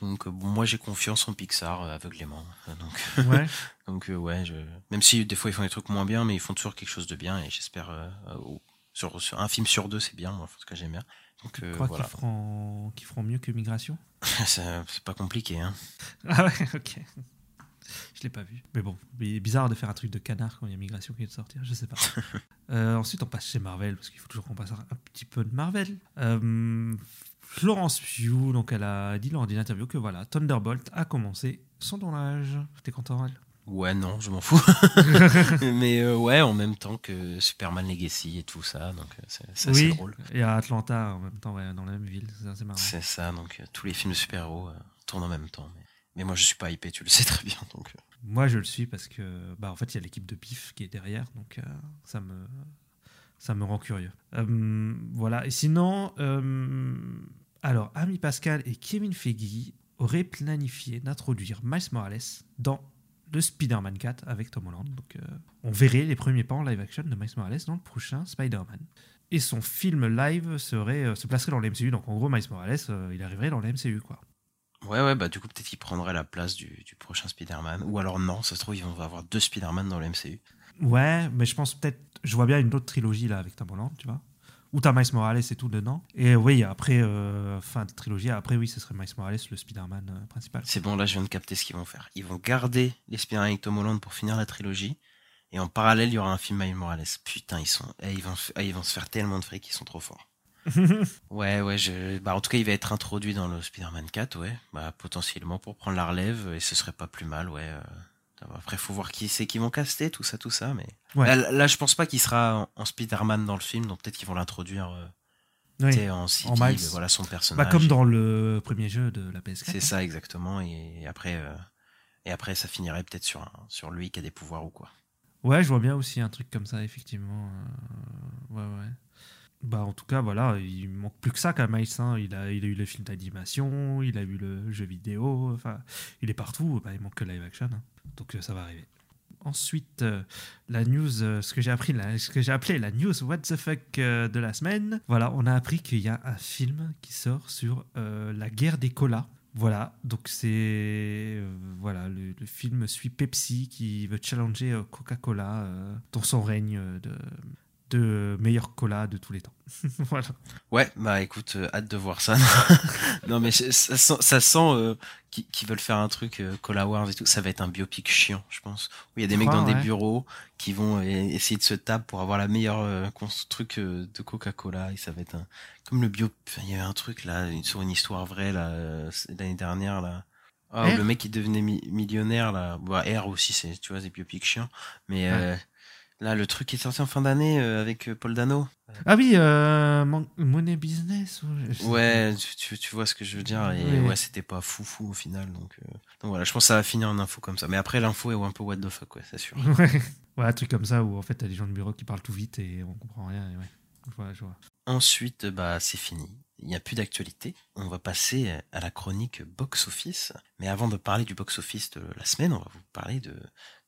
Donc bon, moi j'ai confiance en Pixar euh, aveuglément. Donc ouais. donc euh, ouais, je... même si des fois ils font des trucs moins bien, mais ils font toujours quelque chose de bien et j'espère euh, au- sur, sur un film sur deux c'est bien. Moi, tout cas j'aime bien. Donc euh, Je crois voilà, qu'ils feront, feront mieux que Migration? C'est pas compliqué. Hein. Ah ouais, ok. Je l'ai pas vu. Mais bon, bi- bizarre de faire un truc de canard quand il y a Migration qui vient de sortir, je sais pas. Euh, ensuite, on passe chez Marvel, parce qu'il faut toujours qu'on passe un un petit peu de Marvel. Euh, Florence Pugh, donc elle a dit lors d'une interview que voilà, Thunderbolt a commencé son tournage. T'es content, elle? Ouais non, je m'en fous. mais euh, ouais, en même temps que Superman Legacy et tout ça, donc euh, c'est assez Oui, drôle. et à Atlanta en même temps, ouais, dans la même ville, c'est assez marrant. C'est ça, donc euh, tous les films de super-héros euh, tournent en même temps. Mais... mais moi je suis pas hypé, tu le sais très bien. Donc Moi, je le suis parce que, bah, en fait, il y a l'équipe de Pif qui est derrière, donc ça me, ça me rend curieux. Euh, voilà. Et sinon, euh, alors, Ami Pascal et Kevin Feige auraient planifié d'introduire Miles Morales dans le Spider-Man 4 avec Tom Holland. Donc, euh, on verrait les premiers pas en live action de Miles Morales dans le prochain Spider-Man. Et son film live serait, euh, se placerait dans le MCU. Donc, en gros, Miles Morales, euh, il arriverait dans le MCU, quoi. Ouais, ouais, bah du coup, peut-être qu'il prendrait la place du, du prochain Spider-Man. Ou alors non, ça se trouve, ils vont avoir deux Spider-Man dans le MCU. Ouais, mais je pense peut-être. Je vois bien une autre trilogie là avec Tom Holland, tu vois. Où t'as Miles Morales et tout dedans. Et oui, après, euh, fin de trilogie, après, oui, ce serait Miles Morales, le Spider-Man euh, principal. C'est bon, là, je viens de capter ce qu'ils vont faire. Ils vont garder les Spider-Man avec Tom Holland pour finir la trilogie. Et en parallèle, il y aura un film Miles Morales. Putain, ils sont, eh, ils vont, eh, ils vont se faire tellement de fric, ils sont trop forts. ouais, ouais, je, bah, en tout cas, il va être introduit dans le Spider-Man 4, ouais. Bah, potentiellement pour prendre la relève, et ce serait pas plus mal, ouais. euh. Après, faut voir qui c'est qui vont caster, tout ça, tout ça, mais. Ouais. Là, là, je pense pas qu'il sera en, en Spider-Man dans le film, donc peut-être qu'ils vont l'introduire, euh, Oui. tu sais, en Miles. voilà, son personnage. Bah, comme dans le premier jeu de la PS4. C'est ça exactement. Et après, euh, Et après, ça finirait peut-être sur, un- sur lui qui a des pouvoirs ou quoi. Ouais, je vois bien aussi un truc comme ça, effectivement. Euh, ouais, ouais. Bah, en tout cas, voilà, il manque plus que ça même, Miles, hein. Il, a, il a eu le film d'animation, il a eu le jeu vidéo, enfin, il est partout. Bah, il manque que live action. hein. Donc, euh, ça va arriver. Ensuite, euh, la news, euh, ce que j'ai appris, ce que j'ai appelé la news what the fuck de la semaine. Voilà, on a appris qu'il y a un film qui sort sur la guerre des colas. Voilà, donc c'est voilà le, film suit Pepsi qui veut challenger Coca-Cola dans son règne de de meilleur cola de tous les temps. voilà. Ouais, bah écoute, euh, hâte de voir ça. non mais ça sent, ça sent euh, qu'ils veulent faire un truc euh, Cola Wars et tout. Ça va être un biopic chiant, je pense. Où il y a des mecs dans des bureaux qui vont euh, essayer de se taper pour avoir la meilleure truc de Coca-Cola. Et ça va être un comme le bio. Il y avait un truc là une- sur une histoire vraie là l'année dernière là. Ah, le mec qui devenait mi- millionnaire là. Bah, R aussi, c'est tu vois des biopics chiants. Mais Ouais. Euh, là le truc qui est sorti en fin d'année euh, avec euh, Paul Dano. Ah oui, euh, Mon- Money Business. ou- Ouais, tu, tu, vois ce que je veux dire. Et Ouais. ouais, c'était pas fou fou au final. Donc, euh, donc voilà, je pense que ça va finir en info comme ça. Mais après, l'info est un peu what the fuck, ouais, c'est sûr. Ouais. ouais, un truc comme ça où en fait t'as des gens de bureau qui parlent tout vite et on comprend rien. Et ouais. Je vois, je vois. Ensuite, bah, c'est fini. Il n'y a plus d'actualité. On va passer à la chronique box-office. Mais avant de parler du box-office de la semaine, on va vous parler de,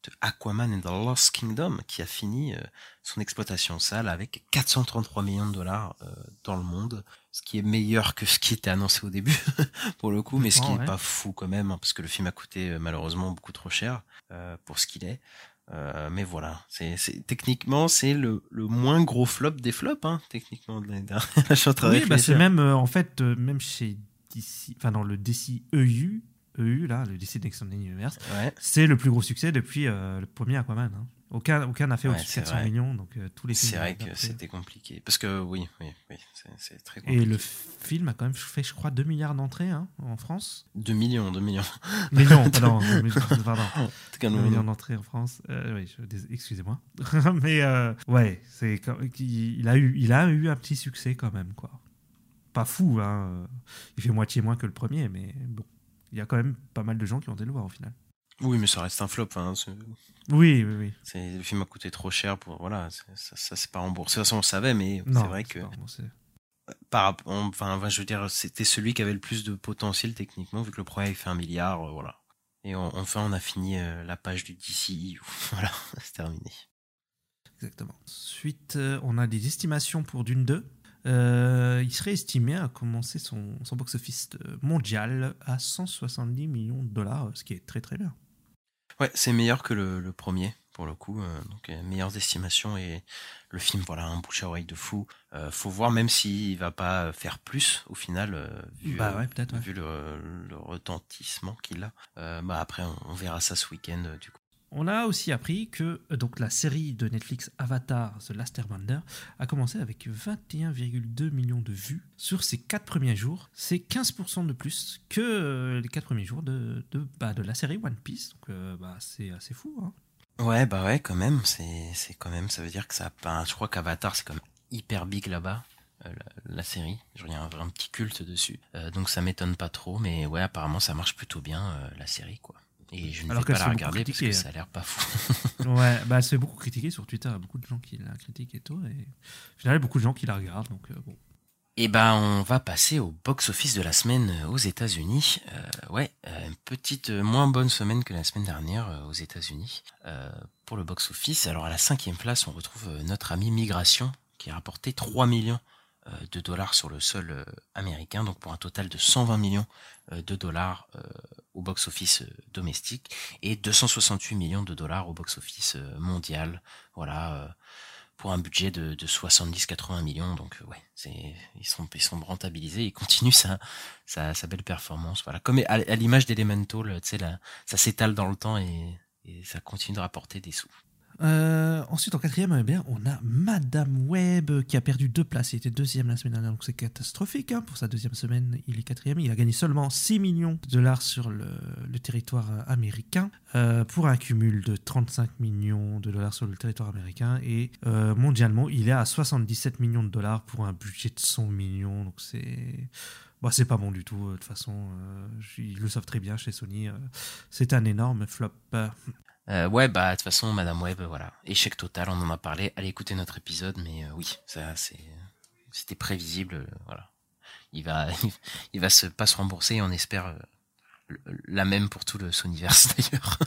de Aquaman and the Lost Kingdom, qui a fini euh, son exploitation salle avec 433 millions de dollars euh, dans le monde, ce qui est meilleur que ce qui était annoncé au début, pour le coup, mais ce qui n'est ouais. pas fou quand même, hein, parce que le film a coûté euh, malheureusement beaucoup trop cher pour ce qu'il est. Euh, mais voilà, c'est techniquement c'est le, le moins gros flop des flops, hein, techniquement de l'année dernière. Je suis en train de Oui, bah, c'est même euh, en fait euh, même chez DC, enfin dans le DC EU, là, le DC Extended Universe, Ouais. c'est le plus gros succès depuis euh, le premier Aquaman. hein. Aucun aucun n'a fait Ouais, au-dessus de c'est 400 vrai. millions, donc euh, tous les films. C'est vrai que c'était compliqué. Parce que oui, oui, oui, c'est- très Et compliqué. le film a quand même fait, je crois, 2 milliards d'entrées hein, en France. 2 millions, 2 millions. Pardon, euh, millions, pardon. En tout cas, 2 non, millions non. d'entrées en France. Euh, oui, excusez-moi. Mais euh, ouais, c'est il, il a eu, il a eu un petit succès quand même, quoi. Pas fou, hein. Il fait moitié moins que le premier, mais bon, il y a quand même pas mal de gens qui ont été le voir au final. Oui, mais ça reste un flop. Hein. Oui, oui, oui. Le film a coûté trop cher pour. Voilà, ça, ça c'est pas remboursé. De toute façon, on le savait, mais c'est vrai que. Par, rapp- enfin, je veux dire, c'était celui qui avait le plus de potentiel techniquement, vu que le premier avait fait un milliard. euh, voilà. Et on- enfin, on a fini euh, la page du DCI. Voilà, c'est terminé. Exactement. Ensuite, euh, on a des estimations pour Dune 2. Euh, il serait estimé à commencer son, son box-office euh, mondial à 170 millions de dollars, ce qui est très très bien. Ouais, c'est meilleur que le, le premier, pour le coup. euh, donc, euh, meilleures estimations et le film, voilà, un bouche à oreille de fou. Euh, faut voir, même s'il va pas faire plus, au final, euh, vu, Bah euh, ouais, peut-être, ouais. vu le, le retentissement qu'il a. Euh, bah après, on, on verra ça ce week-end, euh, du coup. On a aussi appris que euh, donc, la série de Netflix Avatar The Last Airbender a commencé avec 21,2 millions de vues sur ses 4 premiers jours. C'est 15% de plus que euh, les 4 premiers jours de, de, bah, de la série One Piece. Donc euh, bah, c'est assez fou. hein. Ouais, bah ouais, quand même, c'est, quand même, ça veut dire que ça, je crois qu'Avatar, c'est quand même hyper big là-bas, la, série. Il y a un, petit culte dessus. Donc ça m'étonne pas trop, mais ouais, apparemment, ça marche plutôt bien, la série, quoi. Et je ne Alors vais pas la regarder parce que ça a l'air pas fou. Ouais, bah, fait beaucoup critiquer sur Twitter. Il y a beaucoup de gens qui la critiquent et tout. Et au final, il y a beaucoup de gens qui la regardent. Donc, euh, bon. Et ben, on va passer au box-office de la semaine euh, aux États-Unis. Euh, ouais, euh, une petite euh, moins bonne semaine que la semaine dernière euh, aux États-Unis euh, pour le box-office. Alors à la cinquième place, on retrouve euh, notre ami Migration qui a rapporté 3 millions euh, de dollars sur le sol euh, américain, donc pour un total de 120 millions euh, de dollars euh, au box-office euh, domestique et 268 millions de dollars au box-office euh, mondial. Voilà. euh, pour un budget de, de 70-80 millions. Donc euh, ouais, ils sont rentabilisés, ils continuent sa belle performance. Voilà, comme à, l'image d'Elemental, ça s'étale dans le temps et, et ça continue de rapporter des sous. Euh, ensuite, en quatrième, eh on a Madame Web qui a perdu deux places. Il était deuxième la semaine dernière, donc c'est catastrophique. hein. Pour sa deuxième semaine, il est quatrième. Il a gagné seulement 6 millions de dollars sur le, territoire américain euh, pour un cumul de 35 millions de dollars sur le territoire américain. Et euh, mondialement, il est à 77 millions de dollars pour un budget de 100 millions. Donc c'est Bah, c'est pas bon du tout, de toute façon. ils le savent très bien chez Sony. c'est un énorme flop. Euh, ouais, bah de toute façon, Madame Web, voilà, échec total. On en a parlé. Allez écouter notre épisode, mais euh, oui, ça, c'est, c'était prévisible. euh, voilà, il va, il va se pas se rembourser. et On espère euh, la même pour tout le Sonyverse d'ailleurs.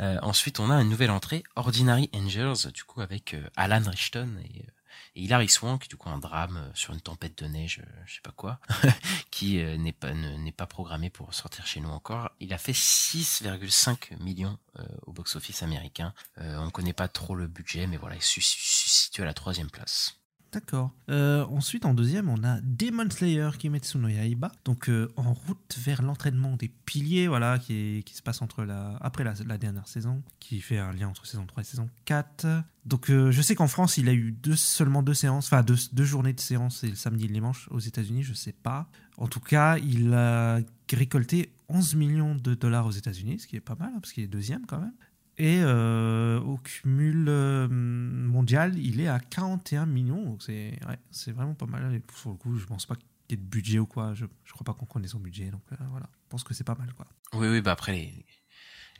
Euh, ensuite, on a une nouvelle entrée, Ordinary Angels, du coup avec Alan Richton et, et Hilary Swank, du coup un drame euh, sur une tempête de neige, euh, je sais pas quoi, qui euh, n'est pas ne- n'est pas programmé pour sortir chez nous encore. Il a fait 6,5 millions au box-office américain. On connaît pas trop le budget, mais voilà, il se situe à la troisième place. D'accord. Euh, ensuite, en deuxième, on a Demon Slayer Kimetsu no Yaiba. Donc, euh, en route vers l'entraînement des piliers, voilà, qui, se passe entre la, après la, dernière saison, qui fait un lien entre saison 3 et saison 4. Donc, euh, je sais qu'en France, il a eu seulement deux séances, enfin deux, journées de séance, c'est le samedi et le dimanche. Aux États-Unis, je sais pas. En tout cas, il a récolté 11 millions de dollars aux États-Unis, ce qui est pas mal, hein, parce qu'il est deuxième quand même. Et euh, au cumul euh, mondial, il est à 41 millions. C'est vraiment pas mal. Et sur le coup, je pense pas qu'il y ait de budget ou quoi. Je, je crois pas qu'on connaisse son budget. Donc euh, voilà, je pense que c'est pas mal. quoi. Oui, oui, bah après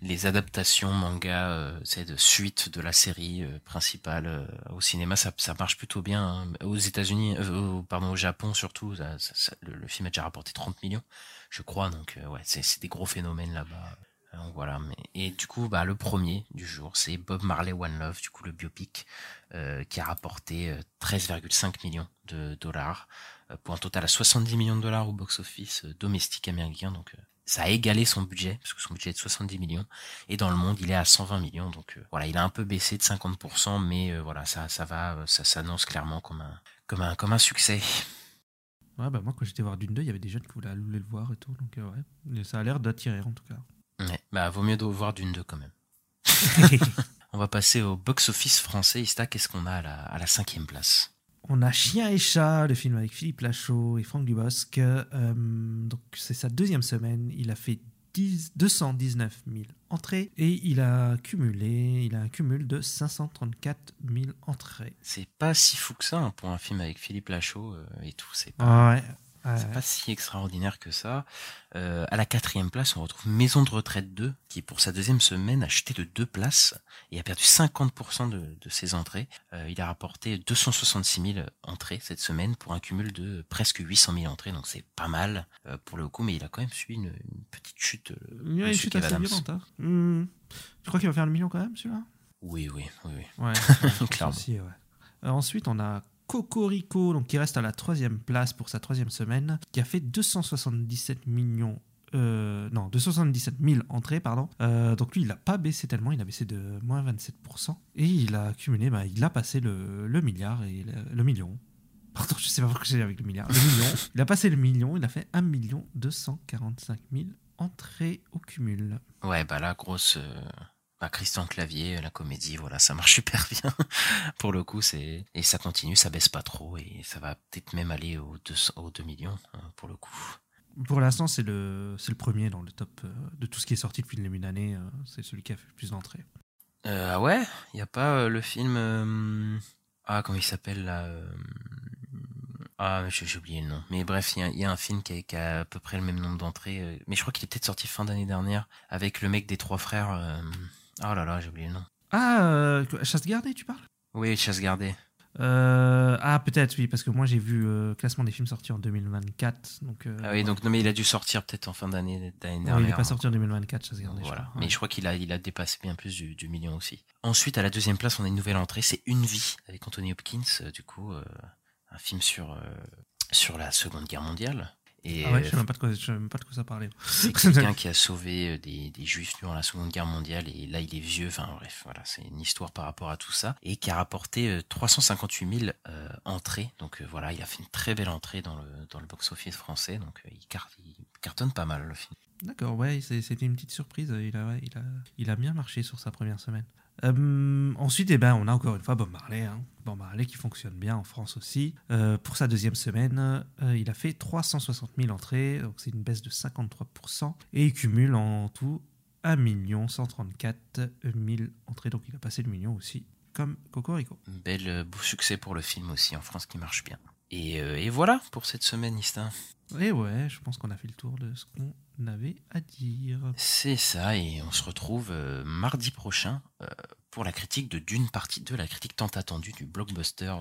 les, adaptations manga, euh, suite de la série principale au cinéma, ça, ça marche plutôt bien. hein. Aux États-Unis, pardon, au Japon surtout, le, le film a déjà rapporté 30 millions, je crois. Donc ouais, c'est des gros phénomènes là-bas. Euh, et du coup, bah le premier du jour, c'est Bob Marley One Love, du coup le biopic, euh, qui a rapporté euh, 13,5 millions de dollars euh, pour un total à 70 millions de dollars au box-office euh, domestique américain. Donc euh, ça a égalé son budget, parce que son budget est de 70 millions, et dans le monde, il est à 120 millions. Donc euh, voilà, il a un peu baissé de 50%, mais euh, voilà, ça, ça va, euh, ça s'annonce clairement comme un, comme un, comme un succès. Ouais, bah moi, quand j'étais voir Dune 2, il y avait des jeunes qui voulaient le voir et tout. Donc euh, ouais, ça a l'air d'attirer en tout cas. Ouais, bah vaut mieux de voir d'une deux quand même. On va passer au box-office français. Ista, qu'est-ce qu'on a à la, à la cinquième place? On a Chien et Chat, le film avec Philippe Lachaud et Franck Dubosc. Euh, donc c'est sa deuxième semaine. Il a fait 10 219 000 entrées et il a cumulé, il a un cumul de 534 000 entrées. C'est pas si fou que ça hein, pour un film avec Philippe Lachaud euh, et tout. C'est pas, Ah ouais. C'est pas si extraordinaire que ça. Euh, à la quatrième place, on retrouve Maison de retraite 2, qui pour sa deuxième semaine a chuté de deux places et a perdu 50% de, de ses entrées. Euh, il a rapporté 266 000 entrées cette semaine pour un cumul de presque 800 000 entrées, donc c'est pas mal euh, pour le coup, mais il a quand même suivi une, une petite chute. Il y a une chute assez violente. Hein. Tu crois qu'il va faire le million quand même celui-là? Oui, oui, oui, oui. Ouais, Clairement. aussi, ouais. Euh, ensuite, on a Cocorico, donc qui reste à la troisième place pour sa troisième semaine, qui a fait 277 millions. euh, non, 277 000 entrées, pardon. Euh, donc lui, il n'a pas baissé tellement, il a baissé de moins 27%. Et il a cumulé, bah, il a passé le, le milliard et le, le million. Pardon, je sais pas pourquoi j'ai avec le milliard. Le million. il a passé le million, il a fait 1 245 000 entrées au cumul. Ouais, bah là, grosse. euh, Bah, Christian Clavier, la comédie, voilà, ça marche super bien. Pour le coup, c'est et ça continue, ça baisse pas trop et ça va peut-être même aller aux 2, aux 2 millions hein, pour le coup. Pour l'instant, c'est le, c'est le premier dans le top euh, de tout ce qui est sorti depuis le début d'année. euh, c'est celui qui a fait le plus d'entrées. Euh, ah ouais, il y a pas euh, le film. euh, Ah, comment il s'appelle là euh, Ah, j'ai oublié le nom. Mais bref, il y a- il y, a un film qui a, qui a à peu près le même nombre d'entrées. euh, Mais je crois qu'il est peut-être sorti fin d'année dernière avec le mec des trois frères. euh, Oh là là, j'ai oublié le nom. Ah, euh, Chasse gardée, tu parles? Oui, Chasse gardée. Euh, Ah, peut-être, oui, parce que moi j'ai vu euh, classement des films sortis en 2024. Donc, euh, Ah oui, donc non, mais il a dû sortir peut-être en fin d'année d'année dernière. il n'est pas sorti en 2024, Chasse gardée. je Voilà. crois. Mais Ouais. je crois qu'il a, il a dépassé bien plus du, du million aussi. Ensuite, à la deuxième place, on a une nouvelle entrée, c'est Une vie avec Anthony Hopkins, du coup, un film sur, sur la Seconde Guerre mondiale. Et Ah ouais, je euh, sais même pas de quoi, pas de ça parlait. c'est quelqu'un qui a sauvé euh, des, des juifs durant la Seconde Guerre mondiale et là il est vieux, enfin bref, voilà, c'est une histoire par rapport à tout ça et qui a rapporté euh, 358 000 euh, entrées. Donc euh, voilà, il a fait une très belle entrée dans le, dans le box-office français, donc euh, il, car- il cartonne pas mal le film. D'accord, ouais, c'était une petite surprise. Il a, ouais, il, a, il a bien marché sur sa première semaine. Euh, ensuite, eh ben, on a encore une fois Bob Marley. Hein. Bob Marley qui fonctionne bien en France aussi. Euh, pour sa deuxième semaine, euh, il a fait 360 000 entrées, donc c'est une baisse de 53%. Et il cumule en tout 1 134 000 entrées, donc il a passé le million aussi, comme Cocorico. Bel beau succès pour le film aussi en France qui marche bien. Et, euh, et voilà pour cette semaine, Istin. Et ouais, je pense qu'on a fait le tour de ce qu'on avait à dire. C'est ça, et on se retrouve euh, mardi prochain euh, pour la critique de d'une partie de la critique tant attendue du blockbuster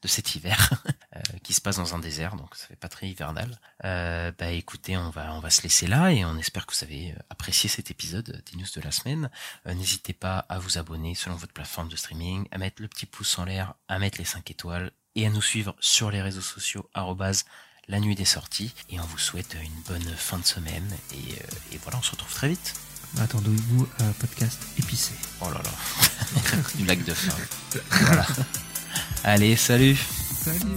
de cet hiver qui se passe dans un désert, donc ça fait pas très hivernal. Bah écoutez, on va on va se laisser là et on espère que vous avez apprécié cet épisode des news de la semaine. N'hésitez pas à vous abonner selon votre plateforme de streaming, à mettre le petit pouce en l'air, à mettre les 5 étoiles et à nous suivre sur les réseaux sociaux la nuit des sorties et on vous souhaite une bonne fin de semaine et, euh, et voilà on se retrouve très vite. Attendez-vous à un podcast épicé. Oh là là, une blague de fin. Voilà. Allez, salut Salut